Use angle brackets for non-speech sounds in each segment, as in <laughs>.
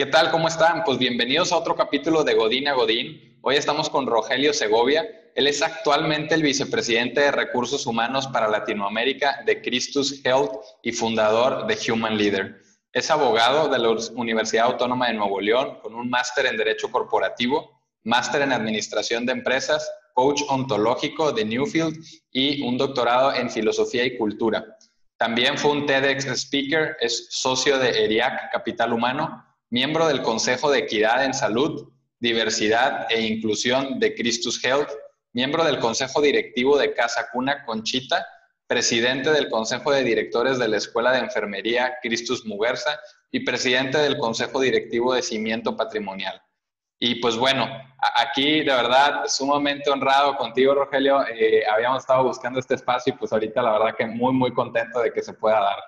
¿Qué tal? ¿Cómo están? Pues bienvenidos a otro capítulo de Godín a Godín. Hoy estamos con Rogelio Segovia. Él es actualmente el vicepresidente de Recursos Humanos para Latinoamérica de Christus Health y fundador de Human Leader. Es abogado de la Universidad Autónoma de Nuevo León con un máster en Derecho Corporativo, máster en Administración de Empresas, coach ontológico de Newfield y un doctorado en Filosofía y Cultura. También fue un TEDx Speaker, es socio de ERIAC Capital Humano miembro del Consejo de Equidad en Salud, Diversidad e Inclusión de Christus Health, miembro del Consejo Directivo de Casa Cuna Conchita, presidente del Consejo de Directores de la Escuela de Enfermería Christus Muguerza y presidente del Consejo Directivo de Cimiento Patrimonial. Y pues bueno, aquí de verdad sumamente honrado contigo, Rogelio. Eh, habíamos estado buscando este espacio y pues ahorita la verdad que muy, muy contento de que se pueda dar.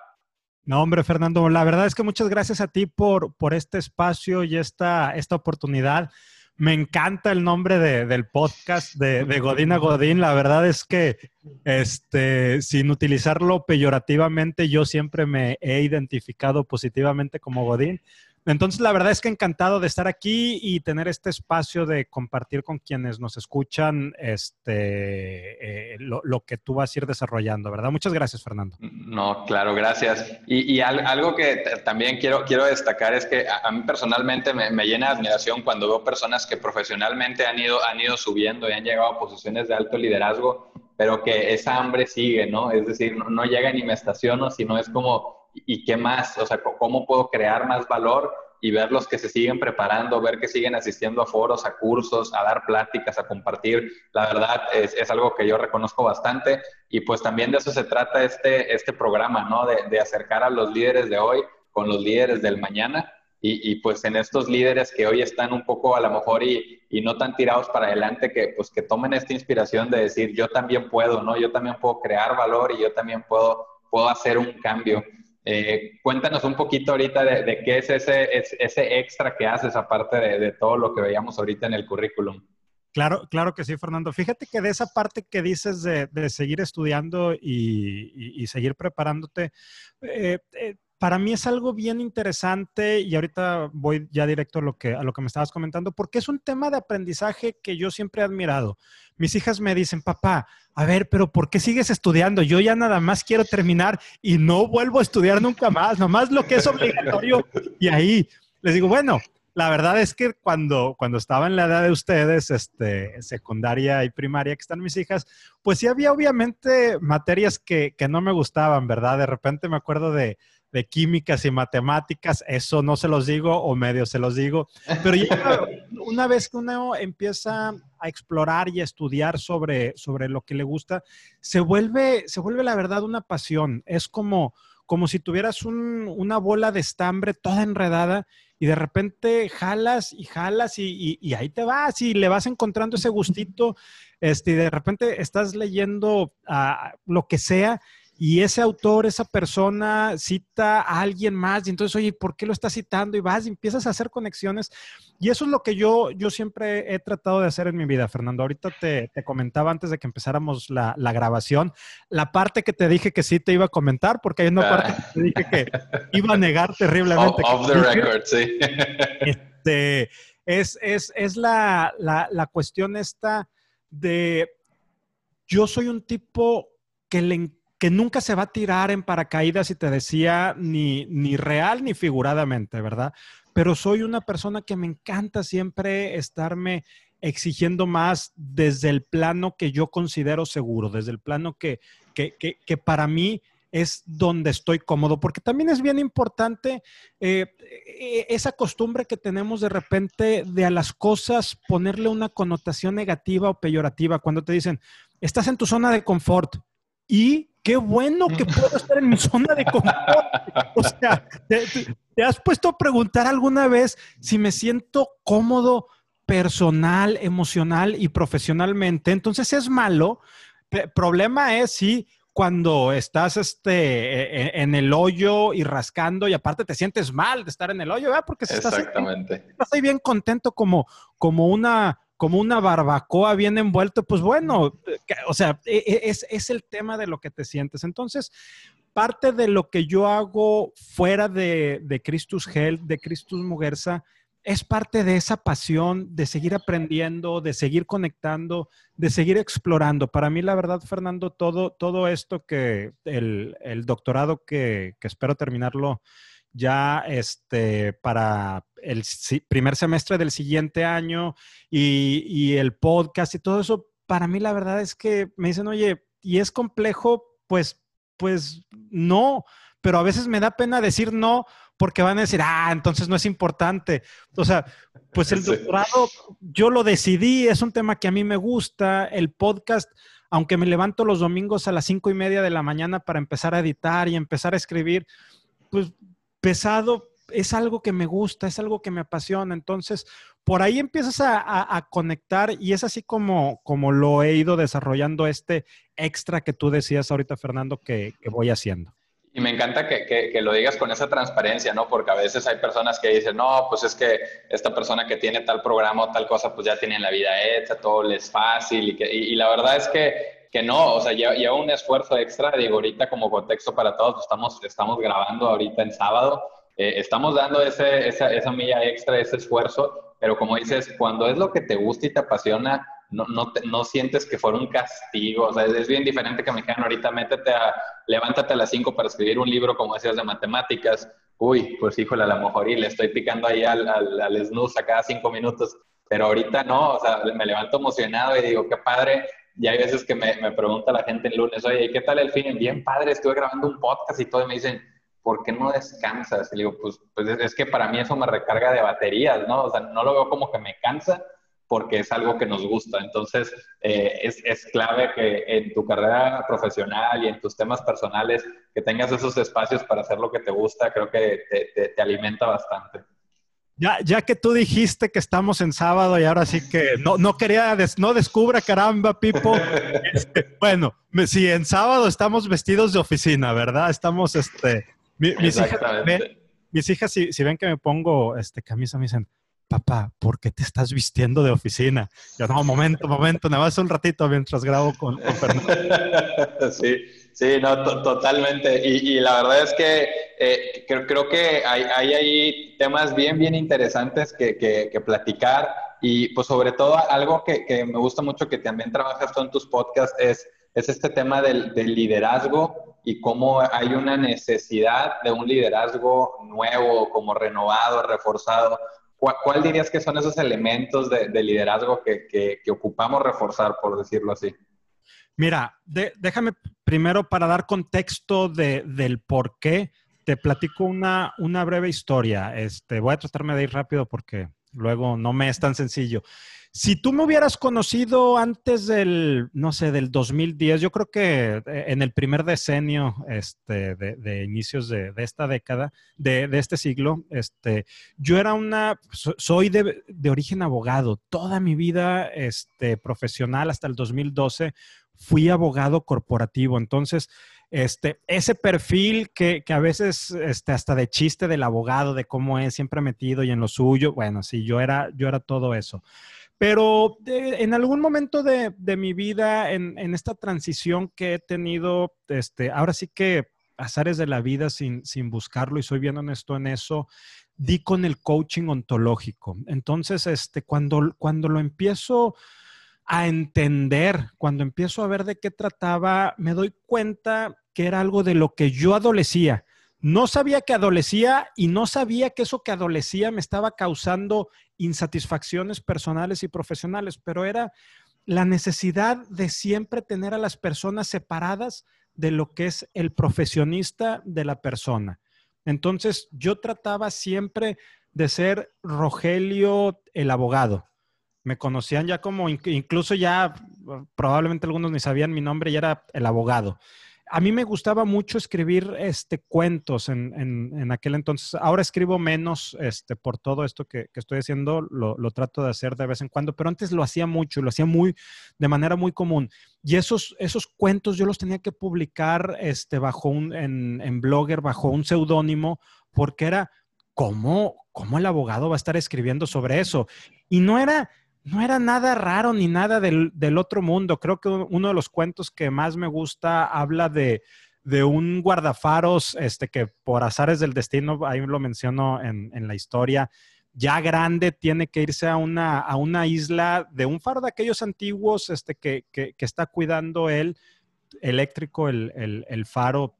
No, hombre, Fernando, la verdad es que muchas gracias a ti por, por este espacio y esta, esta oportunidad. Me encanta el nombre del podcast de, de, Godín a Godín. La verdad es que, este, sin utilizarlo peyorativamente, yo siempre me he identificado positivamente como Godín. Entonces, la verdad es que encantado de estar aquí y tener este espacio de compartir con quienes nos escuchan este, eh, lo, que tú vas a ir desarrollando, ¿verdad? Muchas gracias, Fernando. No, claro, gracias. Y, algo que también quiero, quiero destacar es que a, mí personalmente me, llena de admiración cuando veo personas que profesionalmente han ido, han ido subiendo y han llegado a posiciones de alto liderazgo, pero que esa hambre sigue, ¿no? Es decir, no, no llega ni me estaciono, sino es como y qué más, o sea, cómo puedo crear más valor y ver los que se siguen preparando, ver que siguen asistiendo a foros, a cursos, a dar pláticas, a compartir. La verdad es, es algo que yo reconozco bastante y pues también de eso se trata este, este programa, ¿no? De, de acercar a los líderes de hoy con los líderes del mañana y, y, pues en estos líderes que hoy están un poco a lo mejor y, y, no tan tirados para adelante, que pues que tomen esta inspiración de decir yo también puedo, ¿no? Yo también puedo crear valor y yo también puedo, puedo hacer un cambio. Eh, cuéntanos un poquito ahorita de, qué es ese, ese, extra que haces, aparte de, todo lo que veíamos ahorita en el currículum. Claro, claro que sí, Fernando. Fíjate que de esa parte que dices de, seguir estudiando y, seguir preparándote, eh, eh, para mí es algo bien interesante y ahorita voy ya directo a lo, que, a lo que me estabas comentando, porque es un tema de aprendizaje que yo siempre he admirado. Mis hijas me dicen, papá, a ver, pero ¿por qué sigues estudiando? Yo ya nada más quiero terminar y no vuelvo a estudiar nunca más, nomás lo que es obligatorio. Y ahí les digo, bueno, la verdad es que cuando, cuando estaba en la edad de ustedes, este, secundaria y primaria, que están mis hijas, pues sí había obviamente materias que, que no me gustaban, ¿verdad? De repente me acuerdo de, de químicas y matemáticas, eso no se los digo o medio se los digo, pero <laughs> una vez que uno empieza a explorar y a estudiar sobre, sobre lo que le gusta, se vuelve, se vuelve la verdad una pasión. Es como, como si tuvieras una bola de estambre toda enredada y de repente jalas y jalas y, y, ahí te vas y le vas encontrando ese gustito, este, y de repente estás leyendo uh, lo que sea y ese autor, esa persona cita a alguien más y entonces, oye, ¿por qué lo está citando? Y vas y empiezas a hacer conexiones. Y eso es lo que yo, yo siempre he tratado de hacer en mi vida, Fernando. Ahorita te, te comentaba antes de que empezáramos la, la, grabación, la parte que te dije que sí te iba a comentar, porque hay una parte que te dije que iba a negar terriblemente. Off, the record, sí. Este, es, es, es la, la, la cuestión esta de, yo soy un tipo que le encanta que nunca se va a tirar en paracaídas y te decía ni, ni real ni figuradamente, ¿verdad? Pero soy una persona que me encanta siempre estarme exigiendo más desde el plano que yo considero seguro, desde el plano que, que, que, para mí es donde estoy cómodo, porque también es bien importante eh, e, esa costumbre que tenemos de repente de a las cosas ponerle una connotación negativa o peyorativa cuando te dicen, estás en tu zona de confort y qué bueno que puedo estar en mi zona de confort. O sea, ¿te, has puesto a preguntar alguna vez si me siento cómodo personal, emocional y profesionalmente? Entonces es malo. El problema es si cuando estás este, e, e, en el hoyo y rascando y aparte te sientes mal de estar en el hoyo, ¿verdad? Porque estás, Exactamente. estás ahí bien contento como, como una como una barbacoa bien envuelto, pues bueno, o sea, e, e, es, es, el tema de lo que te sientes. Entonces, parte de lo que yo hago fuera de, de Christus Health, de Christus Muguerza, es parte de esa pasión de seguir aprendiendo, de seguir conectando, de seguir explorando. Para mí, la verdad, Fernando, todo, todo esto que el, doctorado que, espero terminarlo ya este, para el primer semestre del siguiente año y, y el podcast y todo eso, para mí la verdad es que me dicen, oye, ¿y es complejo? Pues, pues no, pero a veces me da pena decir no porque van a decir, ah, entonces no es importante. O sea, pues el doctorado yo lo decidí, es un tema que a mí me gusta, el podcast, aunque me levanto los domingos a las cinco y media de la mañana para empezar a editar y empezar a escribir, pues pesado, es algo que me gusta, es algo que me apasiona. Entonces, por ahí empiezas a, conectar y es así como, como lo he ido desarrollando este extra que tú decías ahorita, Fernando, que, voy haciendo. Y me encanta que, que, lo digas con esa transparencia, ¿no? Porque a veces hay personas que dicen, no, pues es que esta persona que tiene tal programa o tal cosa, pues ya tiene la vida hecha, todo le es fácil. Y, que, y, la verdad es que, que no, o sea, lleva, un esfuerzo extra. Digo, ahorita como contexto para todos, estamos, estamos grabando ahorita en sábado eh, estamos dando ese, esa, esa, milla extra, ese esfuerzo, pero como dices, cuando es lo que te gusta y te apasiona, no, no, no sientes que fuera un castigo. O sea, es bien diferente que me dijeran ahorita, métete levántate a las 5 para escribir un libro, como decías, de matemáticas. Uy, pues híjole, a lo mejor y le estoy picando ahí al, al, al a cada 5 minutos. Pero ahorita no, o sea, me levanto emocionado y digo, qué padre. Y hay veces que me, me pregunta la gente el lunes, oye, ¿qué tal el fin? Bien padre, estuve grabando un podcast y todo, y me dicen, ¿por qué no descansas? Y digo, pues, pues es que para mí eso me recarga de baterías, ¿no? O sea, no lo veo como que me cansa porque es algo que nos gusta. Entonces, eh, es, es, clave que en tu carrera profesional y en tus temas personales, que tengas esos espacios para hacer lo que te gusta, creo que te, te, alimenta bastante. Ya, ya que tú dijiste que estamos en sábado y ahora sí que no, no quería, no descubra caramba, Pipo. <laughs> Este, bueno, si en sábado estamos vestidos de oficina, ¿verdad? Estamos, este, mis, hijas, si, ven que me pongo este, camisa, me dicen, papá, ¿por qué te estás vistiendo de oficina? Yo, no, momento, momento, nada más un ratito mientras grabo con, Fernando. <laughs> sí, sí, no, totalmente. Y, la verdad es que eh, creo, creo, que hay, hay, ahí temas bien, bien interesantes que, que, platicar. Y pues sobre todo algo que, que, me gusta mucho que también trabajas tú en tus podcasts es, es este tema del, del liderazgo y cómo hay una necesidad de un liderazgo nuevo, como renovado, reforzado. ¿Cuál, dirías que son esos elementos de, liderazgo que, que, ocupamos reforzar, por decirlo así? Mira, déjame primero para dar contexto de, del por qué, te platico una, una breve historia. Este, voy a tratarme de ir rápido porque luego no me es tan sencillo. Si tú me hubieras conocido antes del, no sé, del 2010, yo creo que eh, en el primer decenio este, de, inicios de, esta década, de, este siglo, este, yo era una, soy de, origen abogado. Toda mi vida este, profesional hasta el 2012 fui abogado corporativo. Entonces, este, ese perfil que, que, a veces este, hasta de chiste del abogado, de cómo es siempre metido y en lo suyo, bueno, sí, yo era, yo era todo eso. Pero en algún momento de, mi vida, en, esta transición que he tenido, este, ahora sí que azares de la vida sin, buscarlo y soy bien honesto en eso, di con el coaching ontológico. Entonces, este, cuando, cuando lo empiezo a entender, cuando empiezo a ver de qué trataba, me doy cuenta que era algo de lo que yo adolecía. No sabía que adolecía y no sabía que eso que adolecía me estaba causando insatisfacciones personales y profesionales, pero era la necesidad de siempre tener a las personas separadas de lo que es el profesionista de la persona. Entonces, yo trataba siempre de ser Rogelio el abogado. Me conocían ya como, incluso ya probablemente algunos ni sabían mi nombre, ya era el abogado a mí me gustaba mucho escribir este, cuentos en, aquel entonces. Ahora escribo menos este, por todo esto que, estoy haciendo, lo, trato de hacer de vez en cuando, pero antes lo hacía mucho, lo hacía muy, de manera muy común. Y esos, esos cuentos yo los tenía que publicar este, bajo un, en, en Blogger, bajo un seudónimo, porque era, ¿cómo, ¿cómo el abogado va a estar escribiendo sobre eso? Y no era no era nada raro ni nada del, otro mundo. Creo que uno de los cuentos que más me gusta habla de, de un guardafaros, este, que por azares del destino, ahí lo menciono en, la historia, ya grande, tiene que irse a una, a una isla de un faro de aquellos antiguos este, que, está cuidando él, eléctrico, el, faro,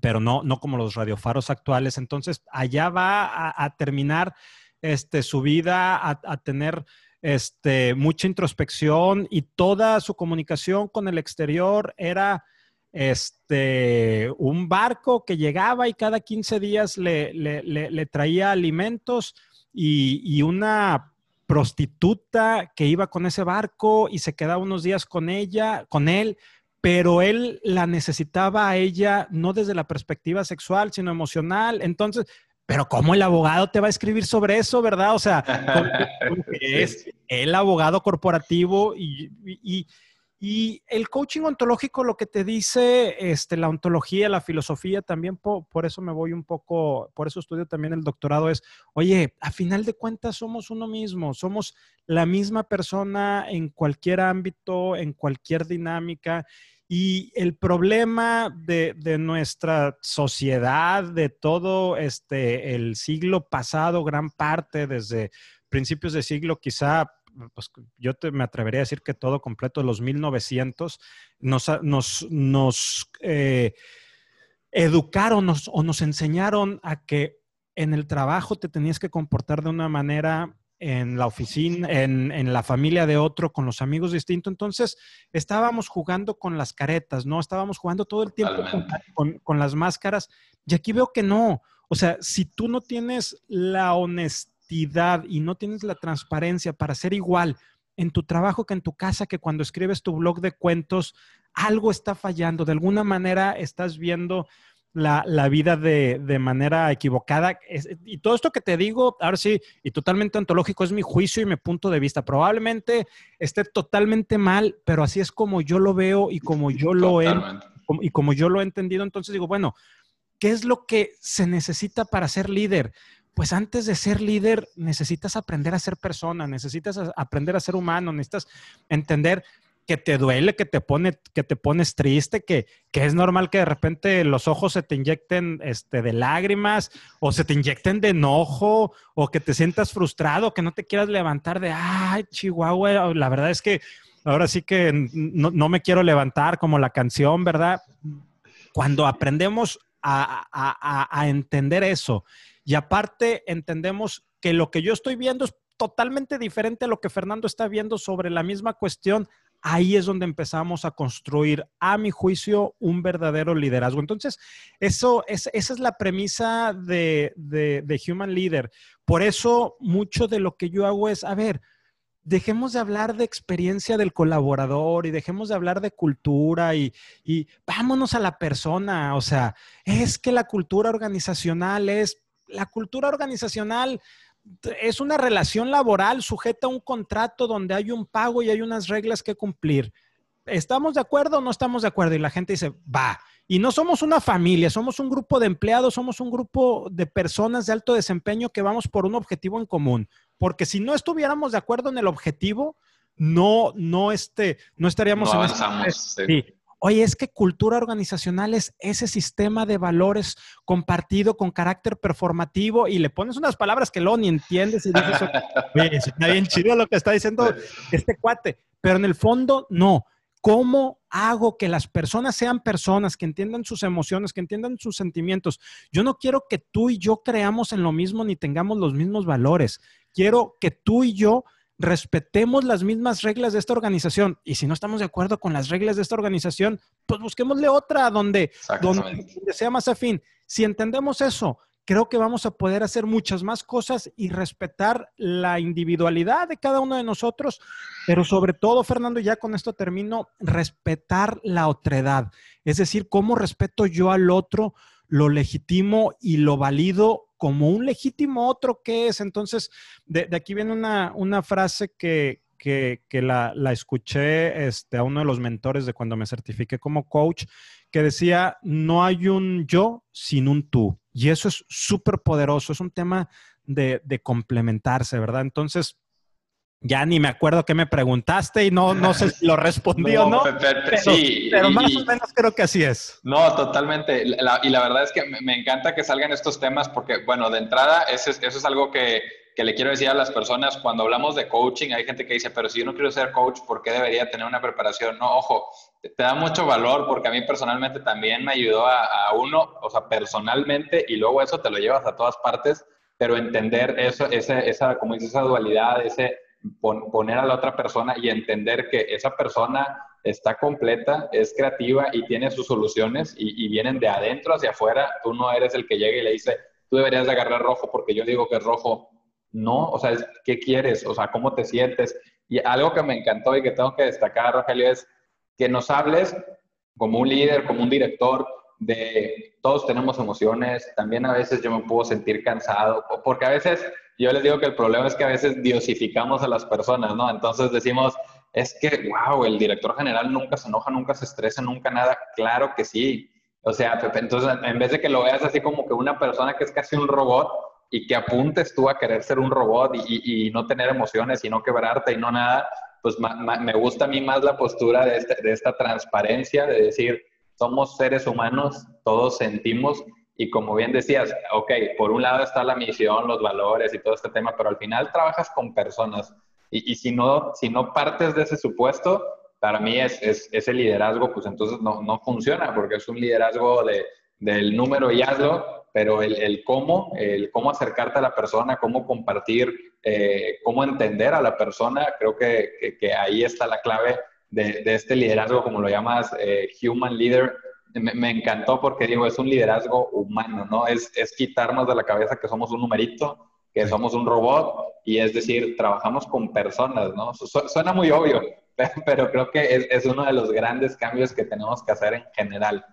pero no, no como los radiofaros actuales. Entonces, allá va a, terminar este, su vida, a tener este, mucha introspección y toda su comunicación con el exterior era este, un barco que llegaba y cada 15 días le, traía alimentos y, una prostituta que iba con ese barco y se quedaba unos días con ella, con él, pero él la necesitaba a ella no desde la perspectiva sexual, sino emocional. Entonces, pero ¿cómo el abogado te va a escribir sobre eso, verdad? O sea, <laughs> es el abogado corporativo y, y, el coaching ontológico lo que te dice, este, la ontología, la filosofía, también por, eso me voy un poco, por eso estudio también el doctorado, es, oye, a final de cuentas somos uno mismo, somos la misma persona en cualquier ámbito, en cualquier dinámica. Y el problema de, nuestra sociedad, de todo este, el siglo pasado, gran parte desde principios de siglo, quizá pues, yo te, me atrevería a decir que todo completo, los 1900, nos, nos, nos eh, educaron o nos enseñaron a que en el trabajo te tenías que comportar de una manera en la oficina, en, la familia de otro, con los amigos distintos. Entonces, estábamos jugando con las caretas, ¿no? Estábamos jugando todo el tiempo con, con, las máscaras. Y aquí veo que no. O sea, si tú no tienes la honestidad y no tienes la transparencia para ser igual en tu trabajo que en tu casa, que cuando escribes tu blog de cuentos, algo está fallando. De alguna manera estás viendo la, vida de, manera equivocada. y todo esto que te digo, ahora sí, y totalmente ontológico, es mi juicio y mi punto de vista. Probablemente esté totalmente mal, pero así es como yo lo veo y como yo lo he, y como yo lo he entendido. Entonces digo, bueno, ¿qué es lo que se necesita para ser líder? Pues antes de ser líder necesitas aprender a ser persona, necesitas aprender a ser humano, necesitas entender que te duele, que te pone, que te pones triste, que, que, es normal que de repente los ojos se te inyecten este, de lágrimas o se te inyecten de enojo o que te sientas frustrado, que no te quieras levantar de, ay, Chihuahua, la verdad es que ahora sí que no, no me quiero levantar como la canción, ¿verdad? Cuando aprendemos a, a, a entender eso y aparte entendemos que lo que yo estoy viendo es totalmente diferente a lo que Fernando está viendo sobre la misma cuestión, ahí es donde empezamos a construir, a mi juicio, un verdadero liderazgo. Entonces, eso es, esa es la premisa de, Human Leader. Por eso, mucho de lo que yo hago es, a ver, dejemos de hablar de experiencia del colaborador y dejemos de hablar de cultura y, y, vámonos a la persona. O sea, es que la cultura organizacional es, la cultura organizacional es una relación laboral sujeta a un contrato donde hay un pago y hay unas reglas que cumplir. ¿Estamos de acuerdo o no estamos de acuerdo? Y la gente dice, va. Y no somos una familia, somos un grupo de empleados, somos un grupo de personas de alto desempeño que vamos por un objetivo en común. Porque si no estuviéramos de acuerdo en el objetivo, no, no, este, no estaríamos no avanzamos, sí. Oye, es que cultura organizacional es ese sistema de valores compartido con carácter performativo y le pones unas palabras que luego ni entiendes y dices, oye, está bien chido lo que está diciendo este cuate, pero en el fondo no. ¿Cómo hago que las personas sean personas, que entiendan sus emociones, que entiendan sus sentimientos? Yo no quiero que tú y yo creamos en lo mismo ni tengamos los mismos valores. Quiero que tú y yo respetemos las mismas reglas de esta organización. Y si no estamos de acuerdo con las reglas de esta organización, pues busquémosle otra donde, donde, sea más afín. Si entendemos eso, creo que vamos a poder hacer muchas más cosas y respetar la individualidad de cada uno de nosotros, pero sobre todo, Fernando, ya con esto termino, respetar la otredad. Es decir, cómo respeto yo al otro, lo legitimo y lo valido como un legítimo otro que es. Entonces, de, aquí viene una, frase que, la, escuché este, a uno de los mentores de cuando me certifiqué como coach, que decía, no hay un yo sin un tú. Y eso es súper poderoso, es un tema de, de complementarse, ¿verdad? Entonces, ya ni me acuerdo qué me preguntaste y no, no sé si lo respondí o no. Pero, sí, pero más o menos creo que así es. No, totalmente. y la verdad es que me, encanta que salgan estos temas porque, bueno, de entrada, eso es, eso es algo que, que, le quiero decir a las personas. Cuando hablamos de coaching, hay gente que dice, pero si yo no quiero ser coach, ¿por qué debería tener una preparación? No, ojo, te, da mucho valor porque a mí personalmente también me ayudó a, a uno, o sea, personalmente, y luego eso te lo llevas a todas partes, pero entender eso, esa, esa como dices, esa dualidad, ese poner a la otra persona y entender que esa persona está completa, es creativa y tiene sus soluciones y, vienen de adentro hacia afuera. Tú no eres el que llega y le dice, tú deberías de agarrar rojo porque yo digo que es rojo. No, o sea, ¿qué quieres? O sea, ¿cómo te sientes? Y algo que me encantó y que tengo que destacar, Rogelio, es que nos hables como un líder, como un director, de todos tenemos emociones, también a veces yo me puedo sentir cansado, porque a veces yo les digo que el problema es que a veces diosificamos a las personas, ¿no? Entonces decimos, es que, wow, el director general nunca se enoja, nunca se estresa, nunca nada. Claro que sí. O sea, entonces en vez de que lo veas así como que una persona que es casi un robot y que apuntes tú a querer ser un robot y, no tener emociones y no quebrarte y no nada, pues me gusta a mí más la postura este, de esta transparencia, de decir, somos seres humanos, todos sentimos y como bien decías, ok, por un lado está la misión, los valores y todo este tema, pero al final trabajas con personas y, y si, no, si no partes de ese supuesto, para mí es, es ese liderazgo, pues entonces no, no, funciona porque es un liderazgo de, del número y hazlo, pero el, el, cómo, el cómo acercarte a la persona, cómo compartir, eh, cómo entender a la persona, creo que, que, ahí está la clave de, de, este liderazgo, como lo llamas, eh, human leader, me, encantó porque digo, es un liderazgo humano, ¿no? Es, es quitarnos de la cabeza que somos un numerito, que somos un robot, y es decir, trabajamos con personas, ¿no? suena muy obvio, <laughs> pero, creo que es, es, uno de los grandes cambios que tenemos que hacer en general.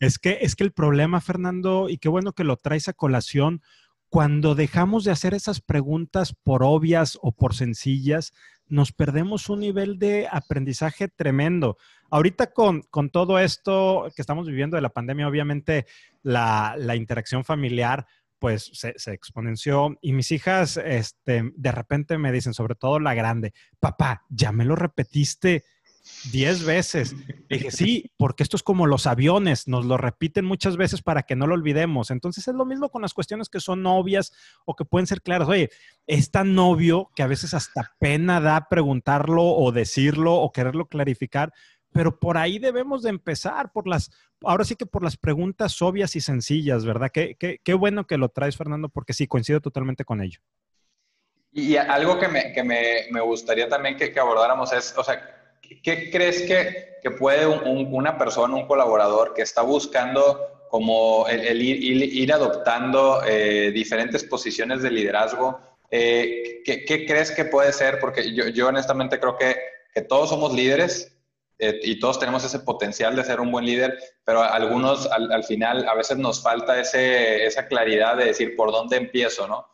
Es que, es que el problema, Fernando, y qué bueno que lo traes a colación, cuando dejamos de hacer esas preguntas por obvias o por sencillas, nos perdemos un nivel de aprendizaje tremendo. Ahorita con, todo esto que estamos viviendo de la pandemia, obviamente la, interacción familiar pues se, exponenció y mis hijas este, de repente me dicen, sobre todo la grande, papá, ya me lo repetiste Diez veces. dije, sí, porque esto es como los aviones, nos lo repiten muchas veces para que no lo olvidemos. Entonces es lo mismo con las cuestiones que son novias o que pueden ser claras. Oye, es tan novio que a veces hasta pena da preguntarlo o decirlo o quererlo clarificar, pero por ahí debemos de empezar, por las, ahora sí que por las preguntas obvias y sencillas, ¿verdad? Qué, qué, bueno que lo traes, Fernando, porque sí, coincido totalmente con ello. Y algo que me, que me, me gustaría también que, abordáramos es, o sea, ¿qué crees que, que puede una persona, un colaborador que está buscando como el, ir, adoptando eh, diferentes posiciones de liderazgo? Eh, ¿qué, crees que puede ser? Porque yo, yo honestamente creo que, que, todos somos líderes eh, y todos tenemos ese potencial de ser un buen líder, pero algunos al, al final a veces nos falta ese, esa claridad de decir por dónde empiezo, ¿no?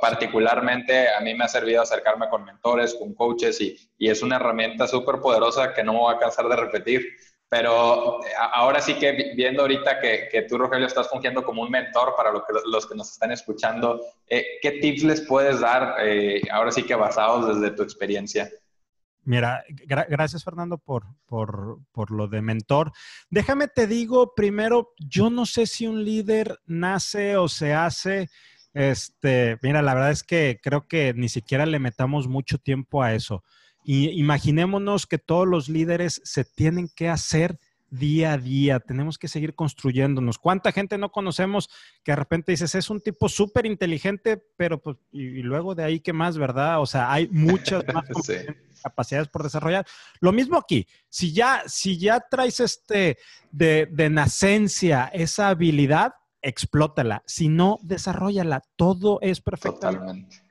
particularmente a mí me ha servido acercarme con mentores, con coaches y, y es una herramienta súper poderosa que no me voy a cansar de repetir. Pero ahora sí que viendo ahorita que, que tú, Rogelio, estás fungiendo como un mentor para lo que, los que nos están escuchando, eh, ¿qué tips les puedes dar eh, ahora sí que basados desde tu experiencia? Mira, gracias Fernando por, por, por, lo de mentor. Déjame te digo primero, yo no sé si un líder nace o se hace este, mira, la verdad es que creo que ni siquiera le metamos mucho tiempo a eso. Y imaginémonos que todos los líderes se tienen que hacer día a día, tenemos que seguir construyéndonos. ¿Cuánta gente no conocemos que de repente dices, es un tipo súper inteligente, pero pues, y, luego de ahí, ¿qué más, verdad? O sea, hay muchas <laughs> más capacidades por desarrollar. Lo mismo aquí, si ya, si ya traes este de, de nacencia esa habilidad, explótala. Si no, desarrollala. Todo es perfectamente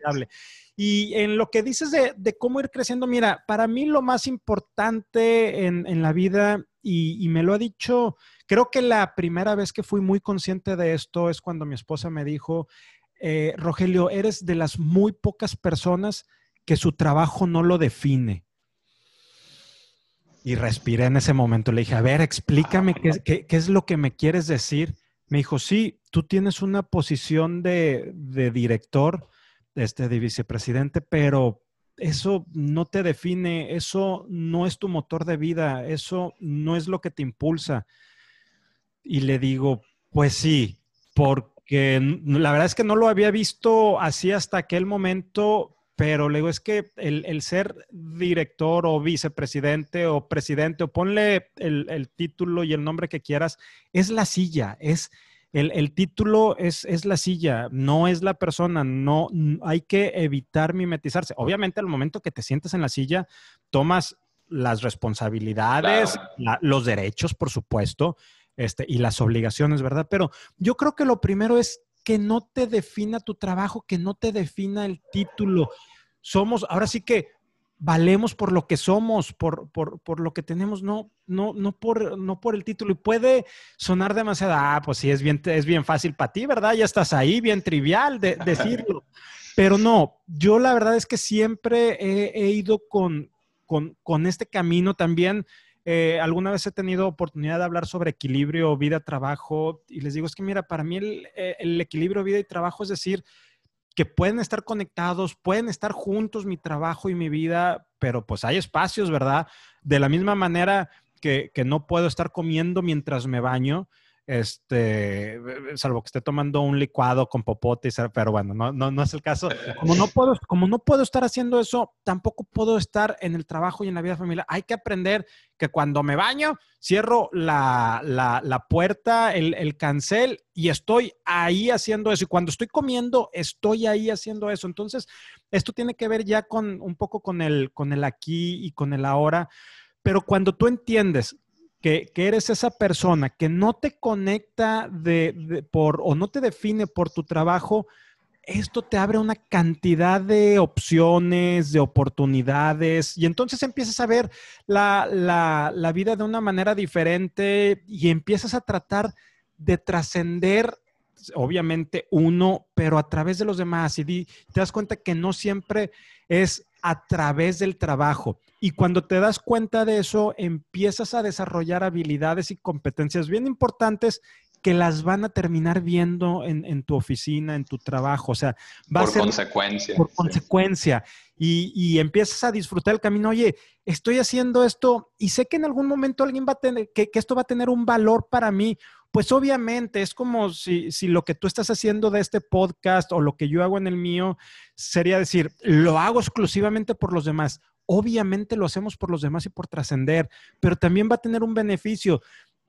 Y en lo que dices de, cómo ir creciendo, mira, para mí lo más importante en, la vida, y, me lo ha dicho, creo que la primera vez que fui muy consciente de esto es cuando mi esposa me dijo, eh, Rogelio, eres de las muy pocas personas que su trabajo no lo define. Y respiré en ese momento. Le dije, a ver, explícame qué es lo que me quieres decir. Me dijo, sí, tú tienes una posición de, director, este, de vicepresidente, pero eso no te define, eso no es tu motor de vida, eso no es lo que te impulsa. Y le digo, pues sí, porque la verdad es que no lo había visto así hasta aquel momento, pero le digo, es que el, ser director o vicepresidente o presidente, o ponle el, título y el nombre que quieras, es la silla, es el, título es, es, la silla, no es la persona, no hay que evitar mimetizarse. Obviamente al momento que te sientes en la silla, tomas las responsabilidades, los derechos, por supuesto, este, y las obligaciones, ¿verdad? Pero yo creo que lo primero es que no te defina tu trabajo, que no te defina el título somos, ahora sí que valemos por lo que somos, por, por, lo que tenemos, no, no, no, por, no por el título. Y puede sonar demasiado, ah, pues sí, es bien, es bien fácil para ti, ¿verdad? Ya estás ahí, bien trivial de, <laughs> decirlo. Pero no, yo la verdad es que siempre he, ido con, con, este camino también. Eh, alguna vez he tenido oportunidad de hablar sobre equilibrio, vida, trabajo, y les digo, es que mira, para mí el, el equilibrio, vida y trabajo es decir, que pueden estar conectados, pueden estar juntos mi trabajo y mi vida, pero pues hay espacios, ¿verdad? De la misma manera que, que no puedo estar comiendo mientras me baño, este, salvo que esté tomando un licuado con popote, pero bueno, no, no, no, es el caso. Como no, puedo, estar haciendo eso, tampoco puedo estar en el trabajo y en la vida familiar. Hay que aprender que cuando me baño, cierro la, puerta, el, el, cancel y estoy ahí haciendo eso. Y cuando estoy comiendo, estoy ahí haciendo eso. Entonces, esto tiene que ver ya con un poco con el aquí y con el ahora. Pero cuando tú entiendes que, eres esa persona que no te conecta de, por o no te define por tu trabajo, esto te abre una cantidad de opciones, de oportunidades, y entonces empiezas a ver la, la vida de una manera diferente y empiezas a tratar de trascender obviamente uno, pero a través de los demás. Y te das cuenta que no siempre es a través del trabajo. Y cuando te das cuenta de eso, empiezas a desarrollar habilidades y competencias bien importantes que las van a terminar viendo en, tu oficina, en tu trabajo. O sea, va a ser consecuencia. Por consecuencia. Y, empiezas a disfrutar el camino. Oye, estoy haciendo esto y sé que en algún momento alguien va a tener, que, que esto va a tener un valor para mí. Pues obviamente es como si, si, lo que tú estás haciendo de este podcast o lo que yo hago en el mío sería decir, lo hago exclusivamente por los demás. Obviamente lo hacemos por los demás y por trascender, pero también va a tener un beneficio.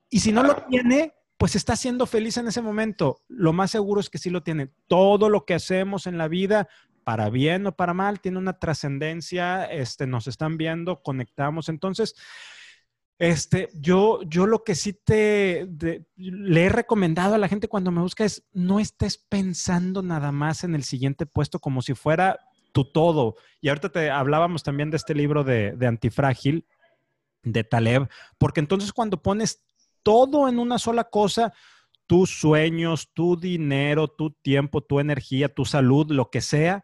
Y si no lo tiene, pues está siendo feliz en ese momento. Lo más seguro es que sí lo tiene. Todo lo que hacemos en la vida, para bien o para mal, tiene una trascendencia, este, nos están viendo, conectamos. Entonces, este, yo, yo lo que sí te le he recomendado a la gente cuando me busca es no estés pensando nada más en el siguiente puesto como si fuera tu todo. Y ahorita te hablábamos también de este libro de, de Antifrágil de Taleb, porque entonces cuando pones todo en una sola cosa, tus sueños, tu dinero, tu tiempo, tu energía, tu salud, lo que sea,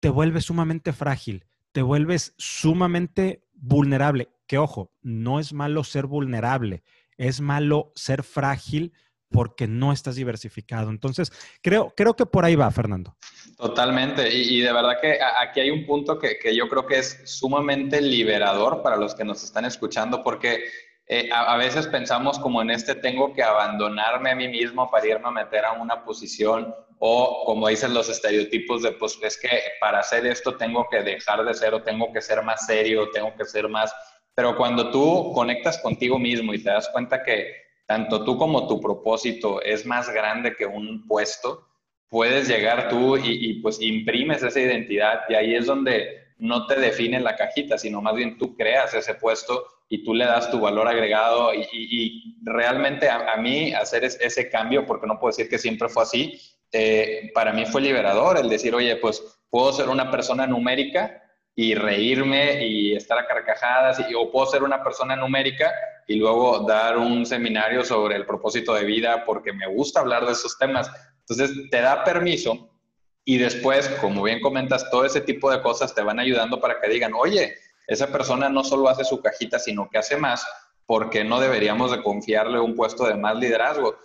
te vuelves sumamente frágil, te vuelves sumamente vulnerable. Que ojo, no es malo ser vulnerable, es malo ser frágil porque no estás diversificado. Entonces, creo, creo que por ahí va, Fernando. Totalmente. Y, de verdad que aquí hay un punto que, que, yo creo que es sumamente liberador para los que nos están escuchando, porque eh, a, veces pensamos como en este, tengo que abandonarme a mí mismo para irme a meter a una posición o como dicen los estereotipos de, pues es que para hacer esto tengo que dejar de ser o tengo que ser más serio, tengo que ser más... Pero cuando tú conectas contigo mismo y te das cuenta que tanto tú como tu propósito es más grande que un puesto, puedes llegar tú y, y pues imprimes esa identidad y ahí es donde no te define la cajita, sino más bien tú creas ese puesto y tú le das tu valor agregado y, realmente a, mí hacer ese cambio, porque no puedo decir que siempre fue así, eh, para mí fue liberador el decir, oye, pues puedo ser una persona numérica y reírme y estar a carcajadas, y, o puedo ser una persona numérica y luego dar un seminario sobre el propósito de vida porque me gusta hablar de esos temas. Entonces, te da permiso y después, como bien comentas, todo ese tipo de cosas te van ayudando para que digan, oye, esa persona no solo hace su cajita, sino que hace más, porque no deberíamos de confiarle un puesto de más liderazgo.